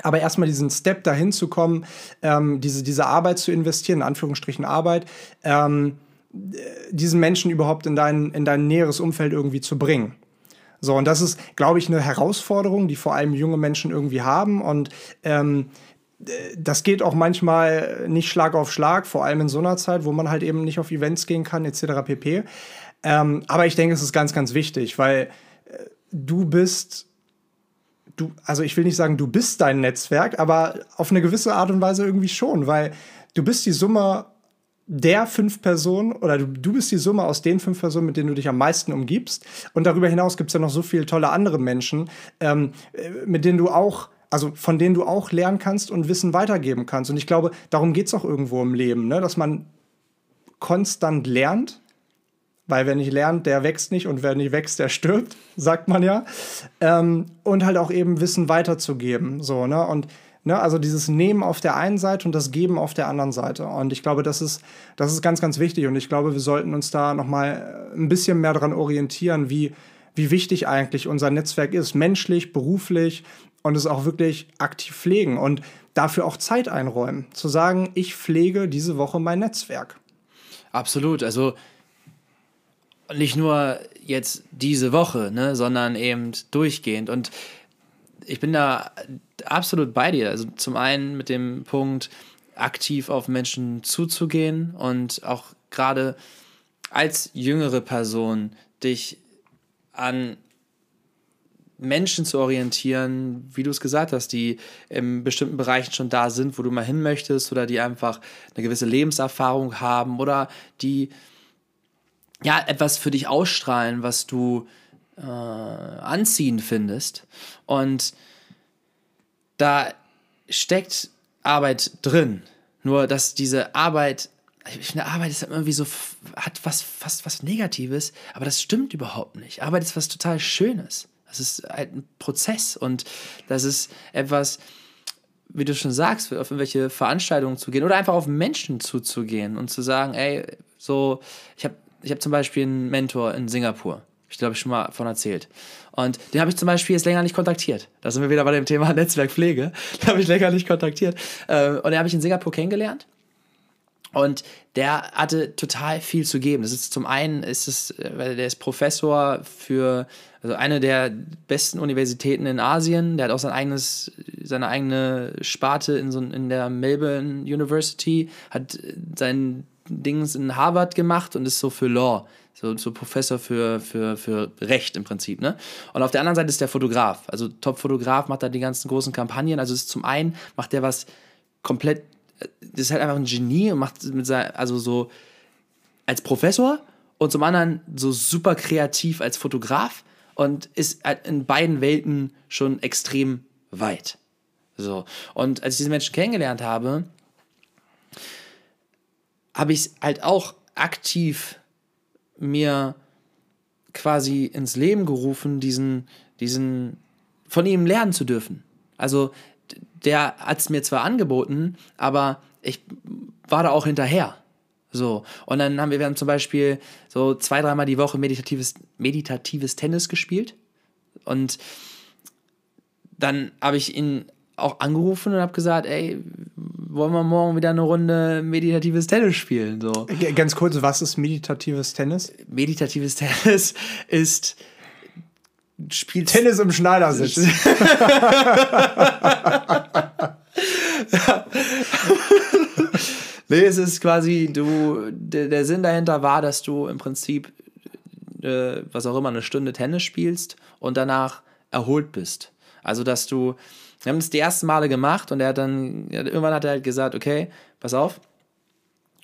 Aber erstmal diesen Step dahin zu kommen, ähm, diese, diese Arbeit zu investieren, in Anführungsstrichen Arbeit, ähm, diesen Menschen überhaupt in dein, in dein näheres Umfeld irgendwie zu bringen. So, und das ist, glaube ich, eine Herausforderung, die vor allem junge Menschen irgendwie haben. Und ähm, das geht auch manchmal nicht Schlag auf Schlag, vor allem in so einer Zeit, wo man halt eben nicht auf Events gehen kann, etc. pp. Ähm, aber ich denke, es ist ganz, ganz wichtig, weil äh, du bist, du, also ich will nicht sagen, du bist dein Netzwerk, aber auf eine gewisse Art und Weise irgendwie schon, weil du bist die Summe der fünf Personen oder du, du bist die Summe aus den fünf Personen, mit denen du dich am meisten umgibst. Und darüber hinaus gibt es ja noch so viele tolle andere Menschen, ähm, äh, mit denen du auch also von denen du auch lernen kannst und Wissen weitergeben kannst. Und ich glaube, darum geht es auch irgendwo im Leben, ne? dass man konstant lernt, weil wer nicht lernt, der wächst nicht und wer nicht wächst, der stirbt, sagt man ja. Ähm, und halt auch eben Wissen weiterzugeben. So, ne? Und Ne? Also dieses Nehmen auf der einen Seite und das Geben auf der anderen Seite. Und ich glaube, das ist, das ist ganz, ganz wichtig. Und ich glaube, wir sollten uns da nochmal ein bisschen mehr daran orientieren, wie, wie wichtig eigentlich unser Netzwerk ist, menschlich, beruflich und es auch wirklich aktiv pflegen und dafür auch Zeit einräumen. Zu sagen, ich pflege diese Woche mein Netzwerk. Absolut. Also nicht nur jetzt diese Woche, ne, sondern eben durchgehend. Und ich bin da absolut bei dir. Also zum einen mit dem Punkt, aktiv auf Menschen zuzugehen und auch gerade als jüngere Person dich an Menschen zu orientieren, wie du es gesagt hast, die in bestimmten Bereichen schon da sind, wo du mal hin möchtest oder die einfach eine gewisse Lebenserfahrung haben oder die ja etwas für dich ausstrahlen, was du äh, anziehend findest. Und da steckt Arbeit drin. Nur, dass diese Arbeit, ich finde, Arbeit ist irgendwie so, hat was, fast was Negatives, aber das stimmt überhaupt nicht. Arbeit ist was total Schönes. Das ist halt ein Prozess und das ist etwas, wie du schon sagst, auf irgendwelche Veranstaltungen zu gehen oder einfach auf Menschen zuzugehen und zu sagen, ey, so, ich habe ich hab zum Beispiel einen Mentor in Singapur. Ich glaube, ich schon mal von erzählt. Und den habe ich zum Beispiel jetzt länger nicht kontaktiert. Da sind wir wieder bei dem Thema Netzwerkpflege. Den habe ich länger nicht kontaktiert. Ähm, und den habe ich in Singapur kennengelernt. Und der hatte total viel zu geben. Das ist zum einen ist es, äh, weil der ist Professor für also eine der besten Universitäten in Asien. Der hat auch sein eigenes, seine eigene Sparte in so in der Melbourne University, hat sein Dings in Harvard gemacht und ist so für Law so, so Professor für, für, für Recht im Prinzip. Ne? Und auf der anderen Seite ist der Fotograf. Also Top-Fotograf macht da die ganzen großen Kampagnen. Also ist zum einen macht der was komplett, das ist halt einfach ein Genie und macht mit sein, also so als Professor und zum anderen so super kreativ als Fotograf und ist halt in beiden Welten schon extrem weit. So. Und als ich diese Menschen kennengelernt habe, habe ich es halt auch aktiv mir quasi ins Leben gerufen, diesen, diesen von ihm lernen zu dürfen. Also der hat es mir zwar angeboten, aber ich war da auch hinterher. So. Und dann haben wir, wir haben zum Beispiel so zwei, dreimal die Woche meditatives, meditatives Tennis gespielt. Und dann habe ich ihn auch angerufen und habe gesagt, ey, wollen wir morgen wieder eine Runde meditatives Tennis spielen? So. Ganz kurz, was ist meditatives Tennis? Meditatives Tennis ist spielt Tennis im Schneidersitz. nee, es ist quasi, du, der, der, Sinn dahinter war, dass du im Prinzip, äh, was auch immer, eine Stunde Tennis spielst und danach erholt bist. Also, dass du wir haben das die ersten Male gemacht und er hat dann, irgendwann hat er halt gesagt, okay, pass auf,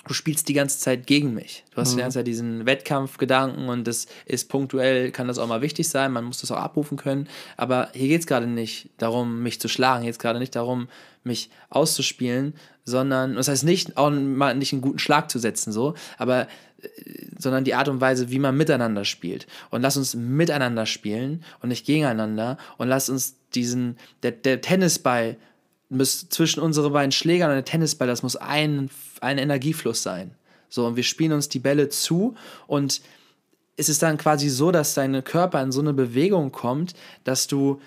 du spielst die ganze Zeit gegen mich. Du hast mhm. die ganze Zeit diesen Wettkampfgedanken und das ist punktuell, kann das auch mal wichtig sein, man muss das auch abrufen können. Aber hier geht es gerade nicht darum, mich zu schlagen, hier geht es gerade nicht darum, mich auszuspielen, sondern, das heißt nicht, auch mal nicht einen guten Schlag zu setzen, so, aber äh, sondern die Art und Weise, wie man miteinander spielt. Und lass uns miteinander spielen und nicht gegeneinander und lass uns diesen, der, der Tennisball muss zwischen unsere beiden Schlägern und der Tennisball, das muss ein, ein Energiefluss sein. So, und wir spielen uns die Bälle zu und es ist dann quasi so, dass dein Körper in so eine Bewegung kommt, dass du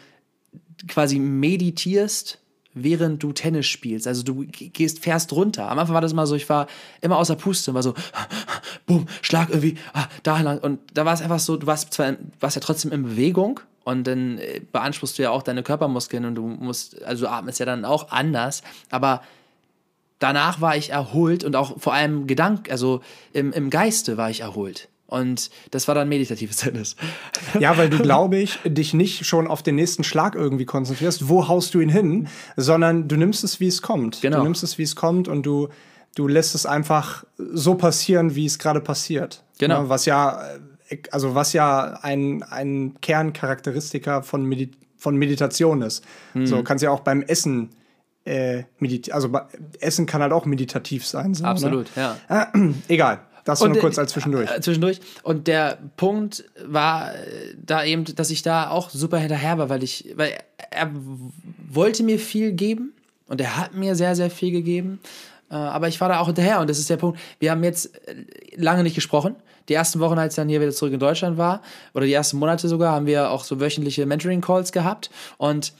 quasi meditierst, während du Tennis spielst. Also du gehst, fährst runter. Am Anfang war das immer so, ich war immer außer Puste und war so, bumm, Schlag irgendwie, ah, da lang. Und da war es einfach so, du warst zwar, warst ja trotzdem in Bewegung, und dann äh, beanspruchst du ja auch deine Körpermuskeln und du musst, also du atmest ja dann auch anders. Aber danach war ich erholt und auch vor allem Gedank, also im, im Geiste war ich erholt. Und das war dann meditatives Tennis. Ja, weil du, glaube ich, dich nicht schon auf den nächsten Schlag irgendwie konzentrierst, wo haust du ihn hin, sondern du nimmst es, wie es kommt. Genau. Du nimmst es, wie es kommt und du, du lässt es einfach so passieren, wie es gerade passiert. Genau. Ja, was ja also was ja ein, ein Kerncharakteristiker von, Medi von Meditation ist. Mhm. So kannst ja auch beim Essen äh, also Essen kann halt auch meditativ sein. So, ne? Absolut, ne? ja. Äh, egal. Das nur kurz als zwischendurch. Äh, zwischendurch. Und der Punkt war äh, da eben, dass ich da auch super hinterher war, weil ich, weil er wollte mir viel geben und er hat mir sehr, sehr viel gegeben. Äh, aber ich war da auch hinterher und das ist der Punkt. Wir haben jetzt lange nicht gesprochen die ersten Wochen, als ich dann hier wieder zurück in Deutschland war, oder die ersten Monate sogar, haben wir auch so wöchentliche Mentoring-Calls gehabt. Und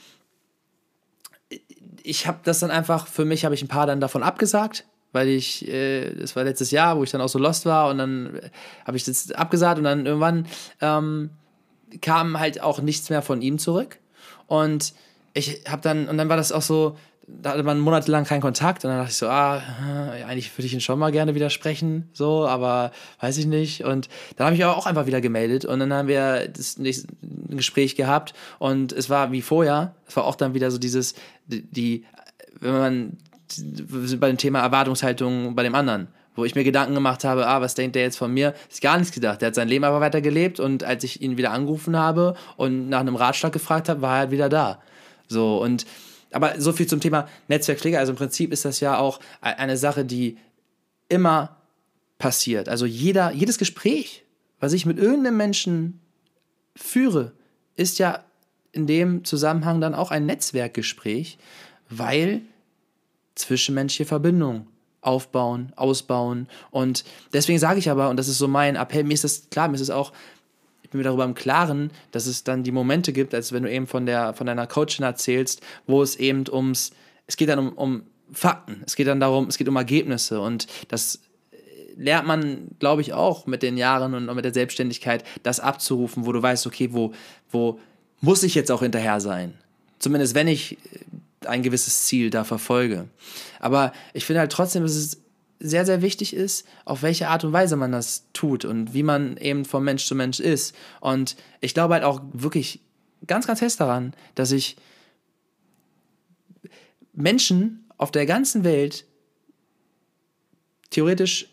ich habe das dann einfach, für mich habe ich ein paar dann davon abgesagt, weil ich, äh, das war letztes Jahr, wo ich dann auch so lost war und dann habe ich das abgesagt und dann irgendwann ähm, kam halt auch nichts mehr von ihm zurück. Und ich habe dann, und dann war das auch so, da hatte man monatelang keinen Kontakt und dann dachte ich so, ah, eigentlich würde ich ihn schon mal gerne widersprechen, so, aber weiß ich nicht. Und dann habe ich auch einfach wieder gemeldet und dann haben wir das nächste Gespräch gehabt und es war wie vorher, es war auch dann wieder so dieses, die, wenn man bei dem Thema Erwartungshaltung bei dem anderen wo ich mir Gedanken gemacht habe, ah, was denkt der jetzt von mir? Ist gar nichts gedacht. Der hat sein Leben aber weitergelebt und als ich ihn wieder angerufen habe und nach einem Ratschlag gefragt habe, war er halt wieder da. So und aber so viel zum Thema Netzwerkpflege. Also im Prinzip ist das ja auch eine Sache, die immer passiert. Also jeder, jedes Gespräch, was ich mit irgendeinem Menschen führe, ist ja in dem Zusammenhang dann auch ein Netzwerkgespräch, weil zwischenmenschliche Verbindungen aufbauen, ausbauen. Und deswegen sage ich aber, und das ist so mein Appell, mir ist das klar, mir ist es auch bin mir darüber im Klaren, dass es dann die Momente gibt, als wenn du eben von, der, von deiner Coachin erzählst, wo es eben ums, es geht dann um, um Fakten, es geht dann darum, es geht um Ergebnisse und das lernt man, glaube ich, auch mit den Jahren und mit der Selbstständigkeit, das abzurufen, wo du weißt, okay, wo, wo muss ich jetzt auch hinterher sein? Zumindest wenn ich ein gewisses Ziel da verfolge. Aber ich finde halt trotzdem, es sehr, sehr wichtig ist, auf welche Art und Weise man das tut und wie man eben von Mensch zu Mensch ist. Und ich glaube halt auch wirklich ganz, ganz fest daran, dass ich Menschen auf der ganzen Welt theoretisch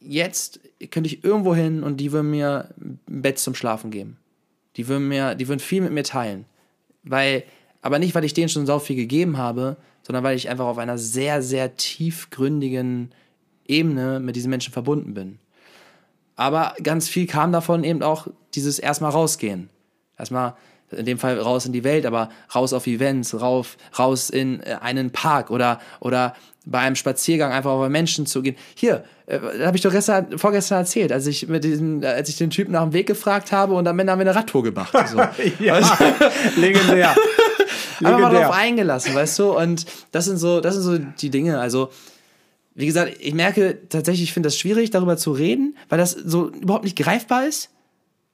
jetzt könnte ich irgendwo hin und die würden mir ein Bett zum Schlafen geben. Die würden mir, die würden viel mit mir teilen. Weil, aber nicht, weil ich denen schon so viel gegeben habe, sondern weil ich einfach auf einer sehr, sehr tiefgründigen Ebene mit diesen Menschen verbunden bin. Aber ganz viel kam davon eben auch dieses erstmal rausgehen. Erstmal in dem Fall raus in die Welt, aber raus auf Events, rauf, raus in äh, einen Park oder, oder bei einem Spaziergang einfach auf Menschen zu gehen. Hier, äh, habe ich doch gestern, vorgestern erzählt, als ich mit diesen, als ich den Typen nach dem Weg gefragt habe und am Ende haben wir eine Radtour gemacht. So. ja, also, legendär. Einfach mal drauf eingelassen, weißt du? Und das sind so, das sind so die Dinge. Also, wie gesagt, ich merke tatsächlich, ich finde das schwierig, darüber zu reden, weil das so überhaupt nicht greifbar ist.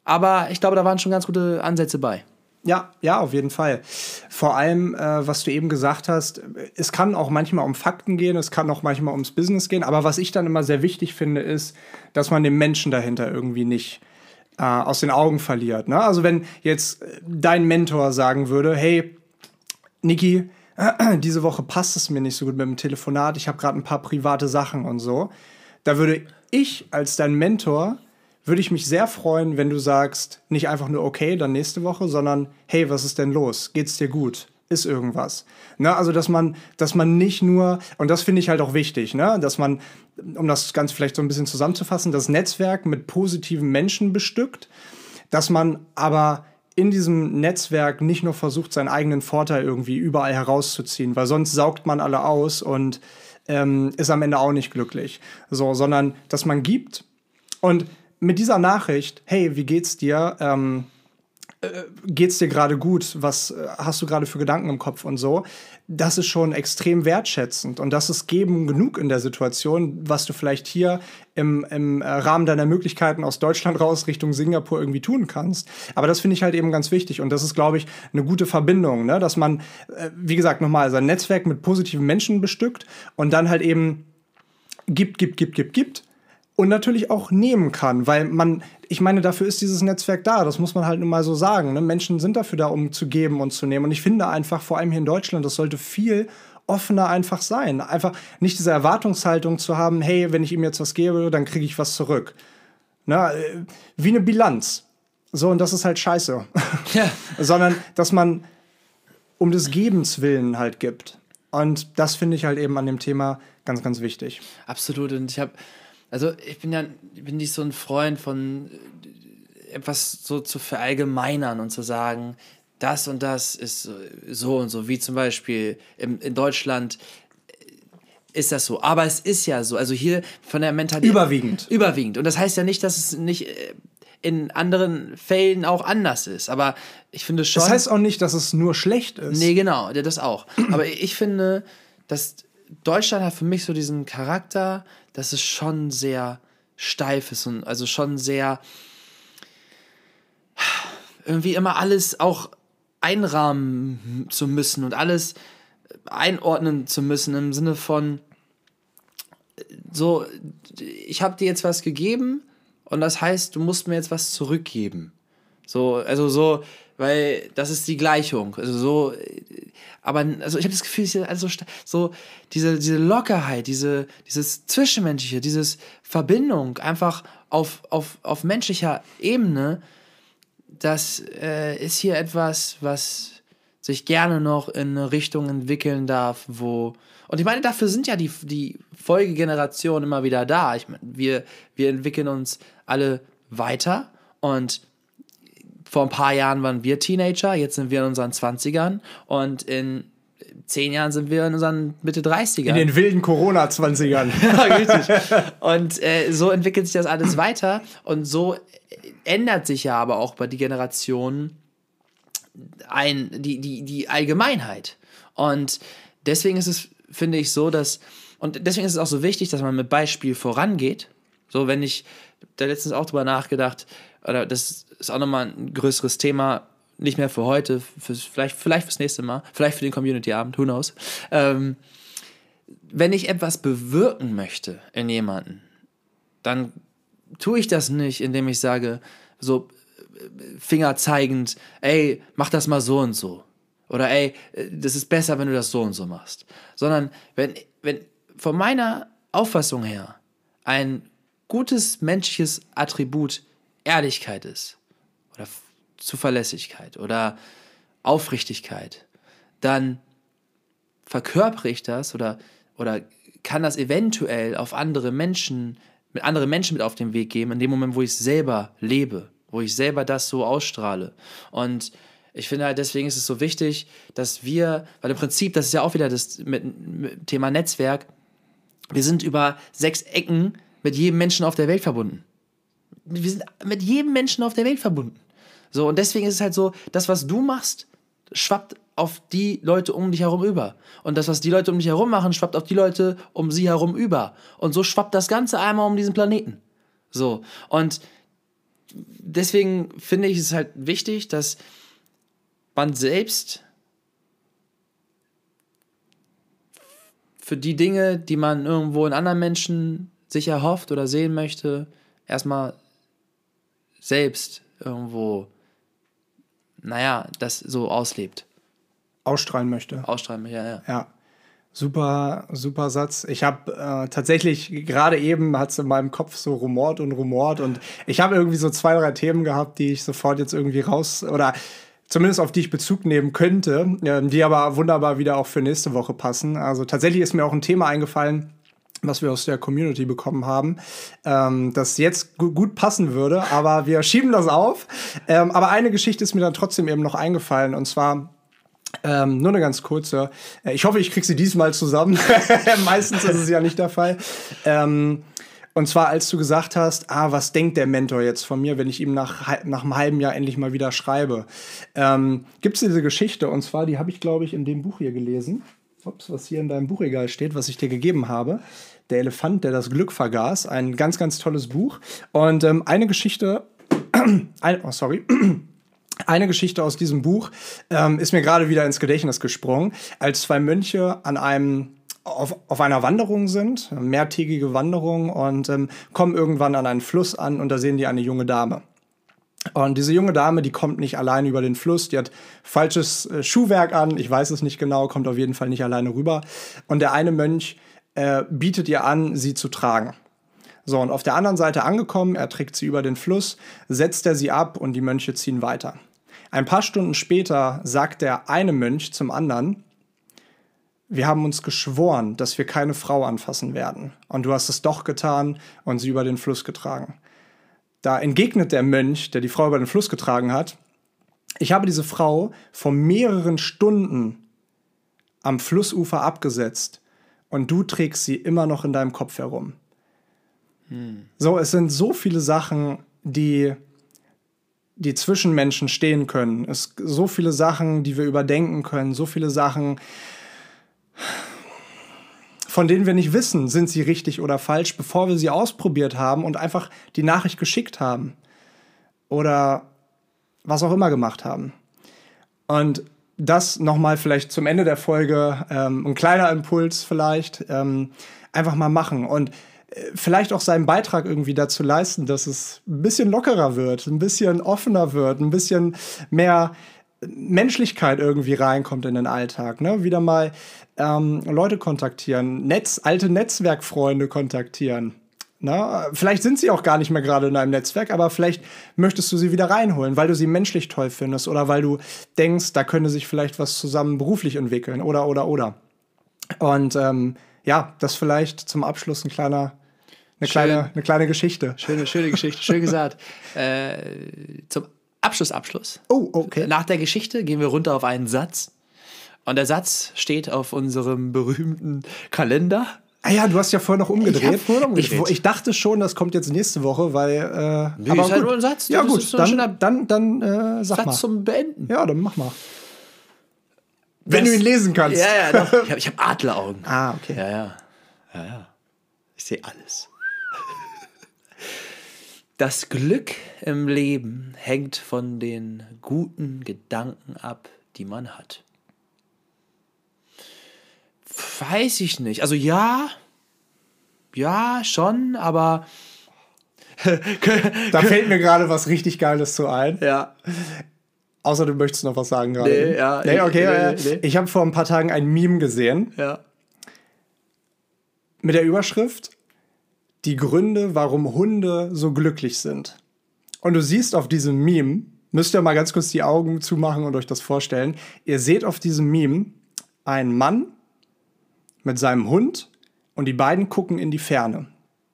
Aber ich glaube, da waren schon ganz gute Ansätze bei. Ja, ja, auf jeden Fall. Vor allem, äh, was du eben gesagt hast, es kann auch manchmal um Fakten gehen, es kann auch manchmal ums Business gehen, aber was ich dann immer sehr wichtig finde, ist, dass man den Menschen dahinter irgendwie nicht äh, aus den Augen verliert. Ne? Also wenn jetzt dein Mentor sagen würde, hey, Niki, diese Woche passt es mir nicht so gut mit dem Telefonat, ich habe gerade ein paar private Sachen und so, da würde ich als dein Mentor würde ich mich sehr freuen, wenn du sagst, nicht einfach nur okay, dann nächste Woche, sondern hey, was ist denn los? Geht's dir gut? Ist irgendwas? Ne? Also, dass man, dass man nicht nur, und das finde ich halt auch wichtig, ne? dass man, um das Ganze vielleicht so ein bisschen zusammenzufassen, das Netzwerk mit positiven Menschen bestückt, dass man aber in diesem Netzwerk nicht nur versucht, seinen eigenen Vorteil irgendwie überall herauszuziehen, weil sonst saugt man alle aus und ähm, ist am Ende auch nicht glücklich. So, sondern dass man gibt und mit dieser Nachricht, hey, wie geht's dir? Ähm, äh, geht's dir gerade gut? Was äh, hast du gerade für Gedanken im Kopf und so? Das ist schon extrem wertschätzend und das ist geben genug in der Situation, was du vielleicht hier im, im äh, Rahmen deiner Möglichkeiten aus Deutschland raus Richtung Singapur irgendwie tun kannst. Aber das finde ich halt eben ganz wichtig und das ist, glaube ich, eine gute Verbindung, ne? dass man, wie gesagt, nochmal sein Netzwerk mit positiven Menschen bestückt und dann halt eben gibt, gibt, gibt, gibt, gibt und natürlich auch nehmen kann, weil man, ich meine, dafür ist dieses Netzwerk da, das muss man halt nun mal so sagen. Ne? Menschen sind dafür da, um zu geben und zu nehmen. Und ich finde einfach, vor allem hier in Deutschland, das sollte viel offener einfach sein. Einfach nicht diese Erwartungshaltung zu haben, hey, wenn ich ihm jetzt was gebe, dann kriege ich was zurück. Ne? Wie eine Bilanz. So, und das ist halt scheiße. Ja. Sondern, dass man um des Gebens willen halt gibt. Und das finde ich halt eben an dem Thema ganz, ganz wichtig. Absolut. Und ich habe also ich bin ja bin nicht so ein Freund von äh, etwas so zu verallgemeinern und zu sagen, das und das ist so und so, wie zum Beispiel in, in Deutschland äh, ist das so. Aber es ist ja so. Also hier von der Mentalität. Überwiegend. Überwiegend. Und das heißt ja nicht, dass es nicht äh, in anderen Fällen auch anders ist. Aber ich finde schon. Das heißt auch nicht, dass es nur schlecht ist. Nee, genau, das auch. Aber ich finde, dass Deutschland hat für mich so diesen Charakter, dass es schon sehr steif ist und also schon sehr irgendwie immer alles auch einrahmen zu müssen und alles einordnen zu müssen im Sinne von so, ich habe dir jetzt was gegeben und das heißt, du musst mir jetzt was zurückgeben. So, also so, weil das ist die Gleichung. Also so, aber also ich habe das Gefühl, also so diese diese Lockerheit, diese dieses zwischenmenschliche, dieses Verbindung einfach auf auf auf menschlicher Ebene, das äh, ist hier etwas, was sich gerne noch in eine Richtung entwickeln darf, wo. Und ich meine, dafür sind ja die, die Folgegenerationen immer wieder da. Ich meine, wir, wir entwickeln uns alle weiter und vor ein paar Jahren waren wir Teenager, jetzt sind wir in unseren 20ern und in zehn Jahren sind wir in unseren Mitte 30ern. In den wilden Corona-20ern. ja, richtig. Und äh, so entwickelt sich das alles weiter und so ändert sich ja aber auch bei die Generationen ein, die, die, die Allgemeinheit. Und deswegen ist es, finde ich, so, dass, und deswegen ist es auch so wichtig, dass man mit Beispiel vorangeht. So, wenn ich da letztens auch drüber nachgedacht, oder das ist auch nochmal ein größeres Thema, nicht mehr für heute, für, vielleicht, vielleicht fürs nächste Mal, vielleicht für den Community-Abend, who knows. Ähm, wenn ich etwas bewirken möchte in jemanden, dann tue ich das nicht, indem ich sage, so, Finger zeigend, ey, mach das mal so und so. Oder ey, das ist besser, wenn du das so und so machst. Sondern wenn, wenn von meiner Auffassung her ein gutes menschliches Attribut Ehrlichkeit ist oder Zuverlässigkeit oder Aufrichtigkeit, dann verkörpere ich das oder, oder kann das eventuell auf andere Menschen, mit anderen Menschen mit auf den Weg geben, in dem Moment, wo ich selber lebe wo ich selber das so ausstrahle. Und ich finde halt, deswegen ist es so wichtig, dass wir, weil im Prinzip, das ist ja auch wieder das mit, mit Thema Netzwerk, wir sind über sechs Ecken mit jedem Menschen auf der Welt verbunden. Wir sind mit jedem Menschen auf der Welt verbunden. So, und deswegen ist es halt so, das, was du machst, schwappt auf die Leute um dich herum über. Und das, was die Leute um dich herum machen, schwappt auf die Leute um sie herum über. Und so schwappt das Ganze einmal um diesen Planeten. So. Und deswegen finde ich es halt wichtig, dass man selbst für die Dinge, die man irgendwo in anderen Menschen sich erhofft oder sehen möchte, erstmal selbst irgendwo, naja, das so auslebt. Ausstrahlen möchte. Ausstrahlen möchte, ja, ja. Ja. Super, super Satz. Ich habe äh, tatsächlich gerade eben hat es in meinem Kopf so rumort und rumort und ich habe irgendwie so zwei, drei Themen gehabt, die ich sofort jetzt irgendwie raus oder zumindest auf die ich Bezug nehmen könnte, äh, die aber wunderbar wieder auch für nächste Woche passen. Also tatsächlich ist mir auch ein Thema eingefallen, was wir aus der Community bekommen haben, ähm, das jetzt gu gut passen würde, aber wir schieben das auf. Ähm, aber eine Geschichte ist mir dann trotzdem eben noch eingefallen und zwar ähm, nur eine ganz kurze. Äh, ich hoffe, ich kriege sie diesmal zusammen. Meistens ist es ja nicht der Fall. Ähm, und zwar, als du gesagt hast, ah, was denkt der Mentor jetzt von mir, wenn ich ihm nach, nach einem halben Jahr endlich mal wieder schreibe? Ähm, Gibt es diese Geschichte? Und zwar, die habe ich, glaube ich, in dem Buch hier gelesen. Ups, was hier in deinem Buchregal steht, was ich dir gegeben habe. Der Elefant, der das Glück vergaß. Ein ganz, ganz tolles Buch. Und ähm, eine Geschichte. ein, oh, sorry. Eine Geschichte aus diesem Buch ähm, ist mir gerade wieder ins Gedächtnis gesprungen, als zwei Mönche an einem auf, auf einer Wanderung sind, mehrtägige Wanderung und ähm, kommen irgendwann an einen Fluss an und da sehen die eine junge Dame. Und diese junge Dame, die kommt nicht alleine über den Fluss, die hat falsches äh, Schuhwerk an, ich weiß es nicht genau, kommt auf jeden Fall nicht alleine rüber. Und der eine Mönch äh, bietet ihr an, sie zu tragen. So, und auf der anderen Seite angekommen, er trägt sie über den Fluss, setzt er sie ab und die Mönche ziehen weiter. Ein paar Stunden später sagt der eine Mönch zum anderen, wir haben uns geschworen, dass wir keine Frau anfassen werden. Und du hast es doch getan und sie über den Fluss getragen. Da entgegnet der Mönch, der die Frau über den Fluss getragen hat, ich habe diese Frau vor mehreren Stunden am Flussufer abgesetzt und du trägst sie immer noch in deinem Kopf herum. Hm. So, es sind so viele Sachen, die, die zwischen Menschen stehen können. Es so viele Sachen, die wir überdenken können, so viele Sachen, von denen wir nicht wissen, sind sie richtig oder falsch, bevor wir sie ausprobiert haben und einfach die Nachricht geschickt haben. Oder was auch immer gemacht haben. Und das nochmal vielleicht zum Ende der Folge, ähm, ein kleiner Impuls vielleicht, ähm, einfach mal machen und äh, vielleicht auch seinen Beitrag irgendwie dazu leisten, dass es ein bisschen lockerer wird, ein bisschen offener wird, ein bisschen mehr Menschlichkeit irgendwie reinkommt in den Alltag. Ne? Wieder mal ähm, Leute kontaktieren, Netz, alte Netzwerkfreunde kontaktieren. Na, vielleicht sind sie auch gar nicht mehr gerade in einem Netzwerk, aber vielleicht möchtest du sie wieder reinholen, weil du sie menschlich toll findest oder weil du denkst, da könnte sich vielleicht was zusammen beruflich entwickeln oder oder oder. Und ähm, ja, das vielleicht zum Abschluss ein kleiner, eine, kleine, eine kleine Geschichte. Schöne, schöne Geschichte, schön gesagt. äh, zum Abschluss, Abschluss. Oh, okay. Nach der Geschichte gehen wir runter auf einen Satz. Und der Satz steht auf unserem berühmten Kalender. Ah ja, du hast ja vorher noch umgedreht. Ich, vorher umgedreht. ich, ich dachte schon, das kommt jetzt nächste Woche, weil. Äh, nee, aber ist halt nur ein Satz. Ja, Das gut, so dann, dann, dann äh, sag Satz mal. zum Beenden. Ja, dann mach mal. Wenn Das- du ihn lesen kannst. Ja, ja, doch. Ich habe hab Adleraugen. Ah, okay. Ja, ja. Ja, ja. Ich sehe alles. Das Glück im Leben hängt von den guten Gedanken ab, die man hat. Weiß ich nicht. Also ja, ja, schon, aber Da fällt mir gerade was richtig Geiles zu ein. ja. Außer du möchtest noch was sagen gerade. Nee, ja, Nee, okay. nee, äh, nee. Ich habe vor ein paar Tagen ein Meme gesehen Ja. mit der Überschrift Die Gründe, warum Hunde so glücklich sind. Und du siehst auf diesem Meme, müsst ihr mal ganz kurz die Augen zumachen und euch das vorstellen. Ihr seht auf diesem Meme einen Mann mit seinem Hund und die beiden gucken in die Ferne.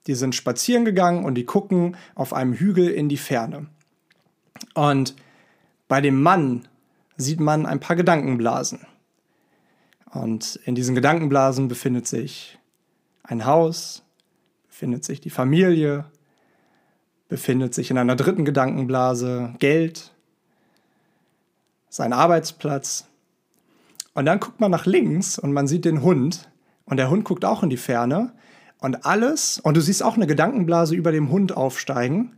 Die sind spazieren gegangen und die gucken auf einem Hügel in die Ferne. Und bei dem Mann sieht man ein paar Gedankenblasen. Und in diesen Gedankenblasen befindet sich ein Haus, befindet sich die Familie, befindet sich in einer dritten Gedankenblase Geld, sein Arbeitsplatz. Und dann guckt man nach links und man sieht den Hund. Und der Hund guckt auch in die Ferne. Und alles, und du siehst auch eine Gedankenblase über dem Hund aufsteigen.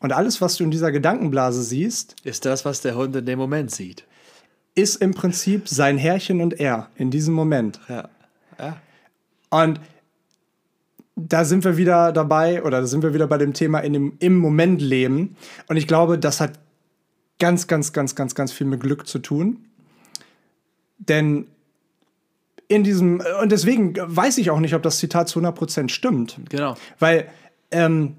Und alles, was du in dieser Gedankenblase siehst, Ist das, was der Hund in dem Moment sieht. ist im Prinzip sein Herrchen und er in diesem Moment. Ja. ja. Und da sind wir wieder dabei, oder da sind wir wieder bei dem Thema in dem, im Moment leben. Und ich glaube, das hat ganz, ganz, ganz, ganz, ganz viel mit Glück zu tun. Denn in diesem, und deswegen weiß ich auch nicht, ob das Zitat zu 100% stimmt. Genau. Weil, ähm,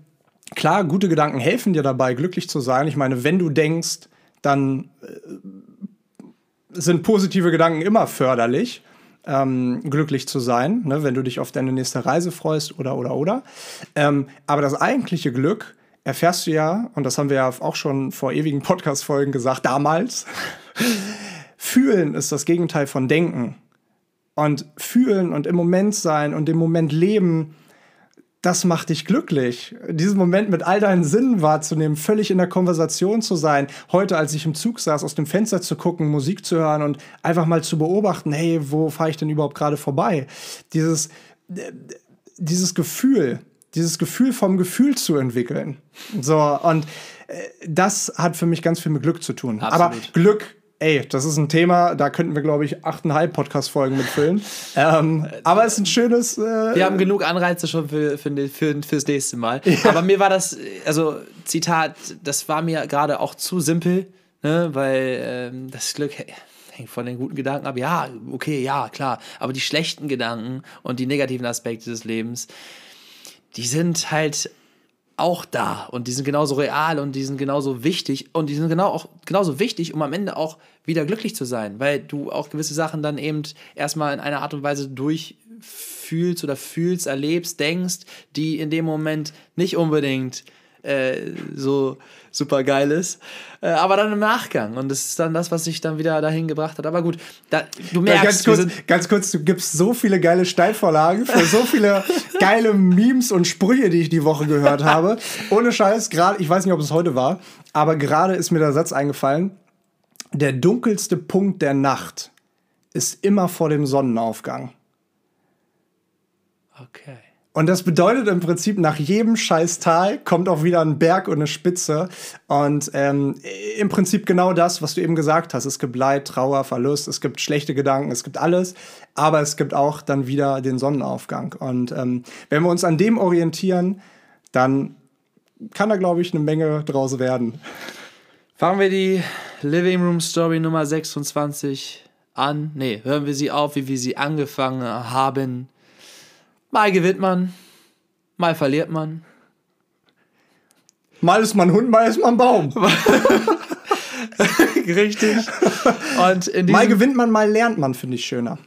klar, gute Gedanken helfen dir dabei, glücklich zu sein. Ich meine, wenn du denkst, dann äh, sind positive Gedanken immer förderlich, ähm, glücklich zu sein, ne, wenn du dich auf deine nächste Reise freust oder, oder, oder. Ähm, aber das eigentliche Glück erfährst du ja, und das haben wir ja auch schon vor ewigen Podcast-Folgen gesagt, damals. Fühlen ist das Gegenteil von Denken. Und fühlen und im Moment sein und im Moment leben, das macht dich glücklich. Diesen Moment mit all deinen Sinnen wahrzunehmen, völlig in der Konversation zu sein. Heute, als ich im Zug saß, aus dem Fenster zu gucken, Musik zu hören und einfach mal zu beobachten, hey, wo fahre ich denn überhaupt gerade vorbei? Dieses, dieses Gefühl, dieses Gefühl vom Gefühl zu entwickeln. So, und äh, das hat für mich ganz viel mit Glück zu tun. Aber Absolut. Glück, ey, das ist ein Thema, da könnten wir, glaube ich, achteinhalb Podcast-Folgen mitfüllen. ähm, aber es ist ein schönes. Äh, Wir haben genug Anreize schon für, für, für, fürs nächste Mal. Aber mir war das, also Zitat, das war mir gerade auch zu simpel, ne? weil ähm, das Glück hä- hängt von den guten Gedanken ab. Ja, okay, ja, klar. Aber die schlechten Gedanken und die negativen Aspekte des Lebens, die sind halt auch da. Und die sind genauso real und die sind genauso wichtig und die sind genau auch genauso wichtig, um am Ende auch wieder glücklich zu sein, weil du auch gewisse Sachen dann eben erstmal in einer Art und Weise durchfühlst oder fühlst, erlebst, denkst, die in dem Moment nicht unbedingt äh, so super geil ist, äh, aber dann im Nachgang und das ist dann das, was sich dann wieder dahin gebracht hat. Aber gut, da, du Ja, merkst, ganz, wir kurz, ganz kurz, du gibst so viele geile Steilvorlagen für so viele geile Memes und Sprüche, die ich die Woche gehört habe. Ohne Scheiß, gerade, ich weiß nicht, ob es heute war, aber gerade ist mir der Satz eingefallen: Der dunkelste Punkt der Nacht ist immer vor dem Sonnenaufgang. okay. Und das bedeutet im Prinzip, nach jedem scheiß Tal kommt auch wieder ein Berg und eine Spitze. Und ähm, im Prinzip genau das, was du eben gesagt hast. Es gibt Leid, Trauer, Verlust, es gibt schlechte Gedanken, es gibt alles. Aber es gibt auch dann wieder den Sonnenaufgang. Und ähm, wenn wir uns an dem orientieren, dann kann da, glaube ich, eine Menge draus werden. Fangen wir die Living Room Story Nummer 26 an. Nee, hören wir sie auf, wie wir sie angefangen haben. Mal gewinnt man, mal verliert man. Mal ist man Hund, mal ist man Baum. Richtig. Und in mal gewinnt man, mal lernt man, finde ich schöner.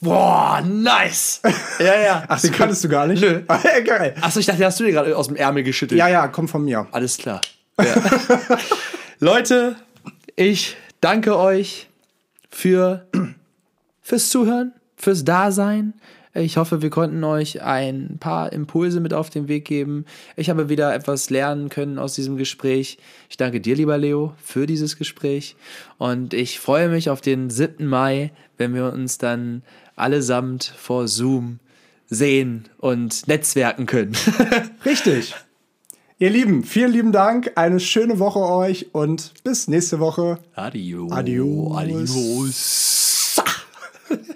Boah, nice. Ja, ja. Ach, die kanntest du gar nicht? Nö. Geil. Achso, ich dachte, hast du dir gerade aus dem Ärmel geschüttelt. Ja, ja, kommt von mir. Alles klar. Ja. Leute, ich danke euch für, fürs Zuhören, fürs Dasein. Ich hoffe, wir konnten euch ein paar Impulse mit auf den Weg geben. Ich habe wieder etwas lernen können aus diesem Gespräch. Ich danke dir, lieber Leo, für dieses Gespräch. Und ich freue mich auf den 7. Mai, wenn wir uns dann allesamt vor Zoom sehen und netzwerken können. Richtig. Ihr Lieben, vielen lieben Dank, eine schöne Woche euch und bis nächste Woche. Adios. Adios. Adios.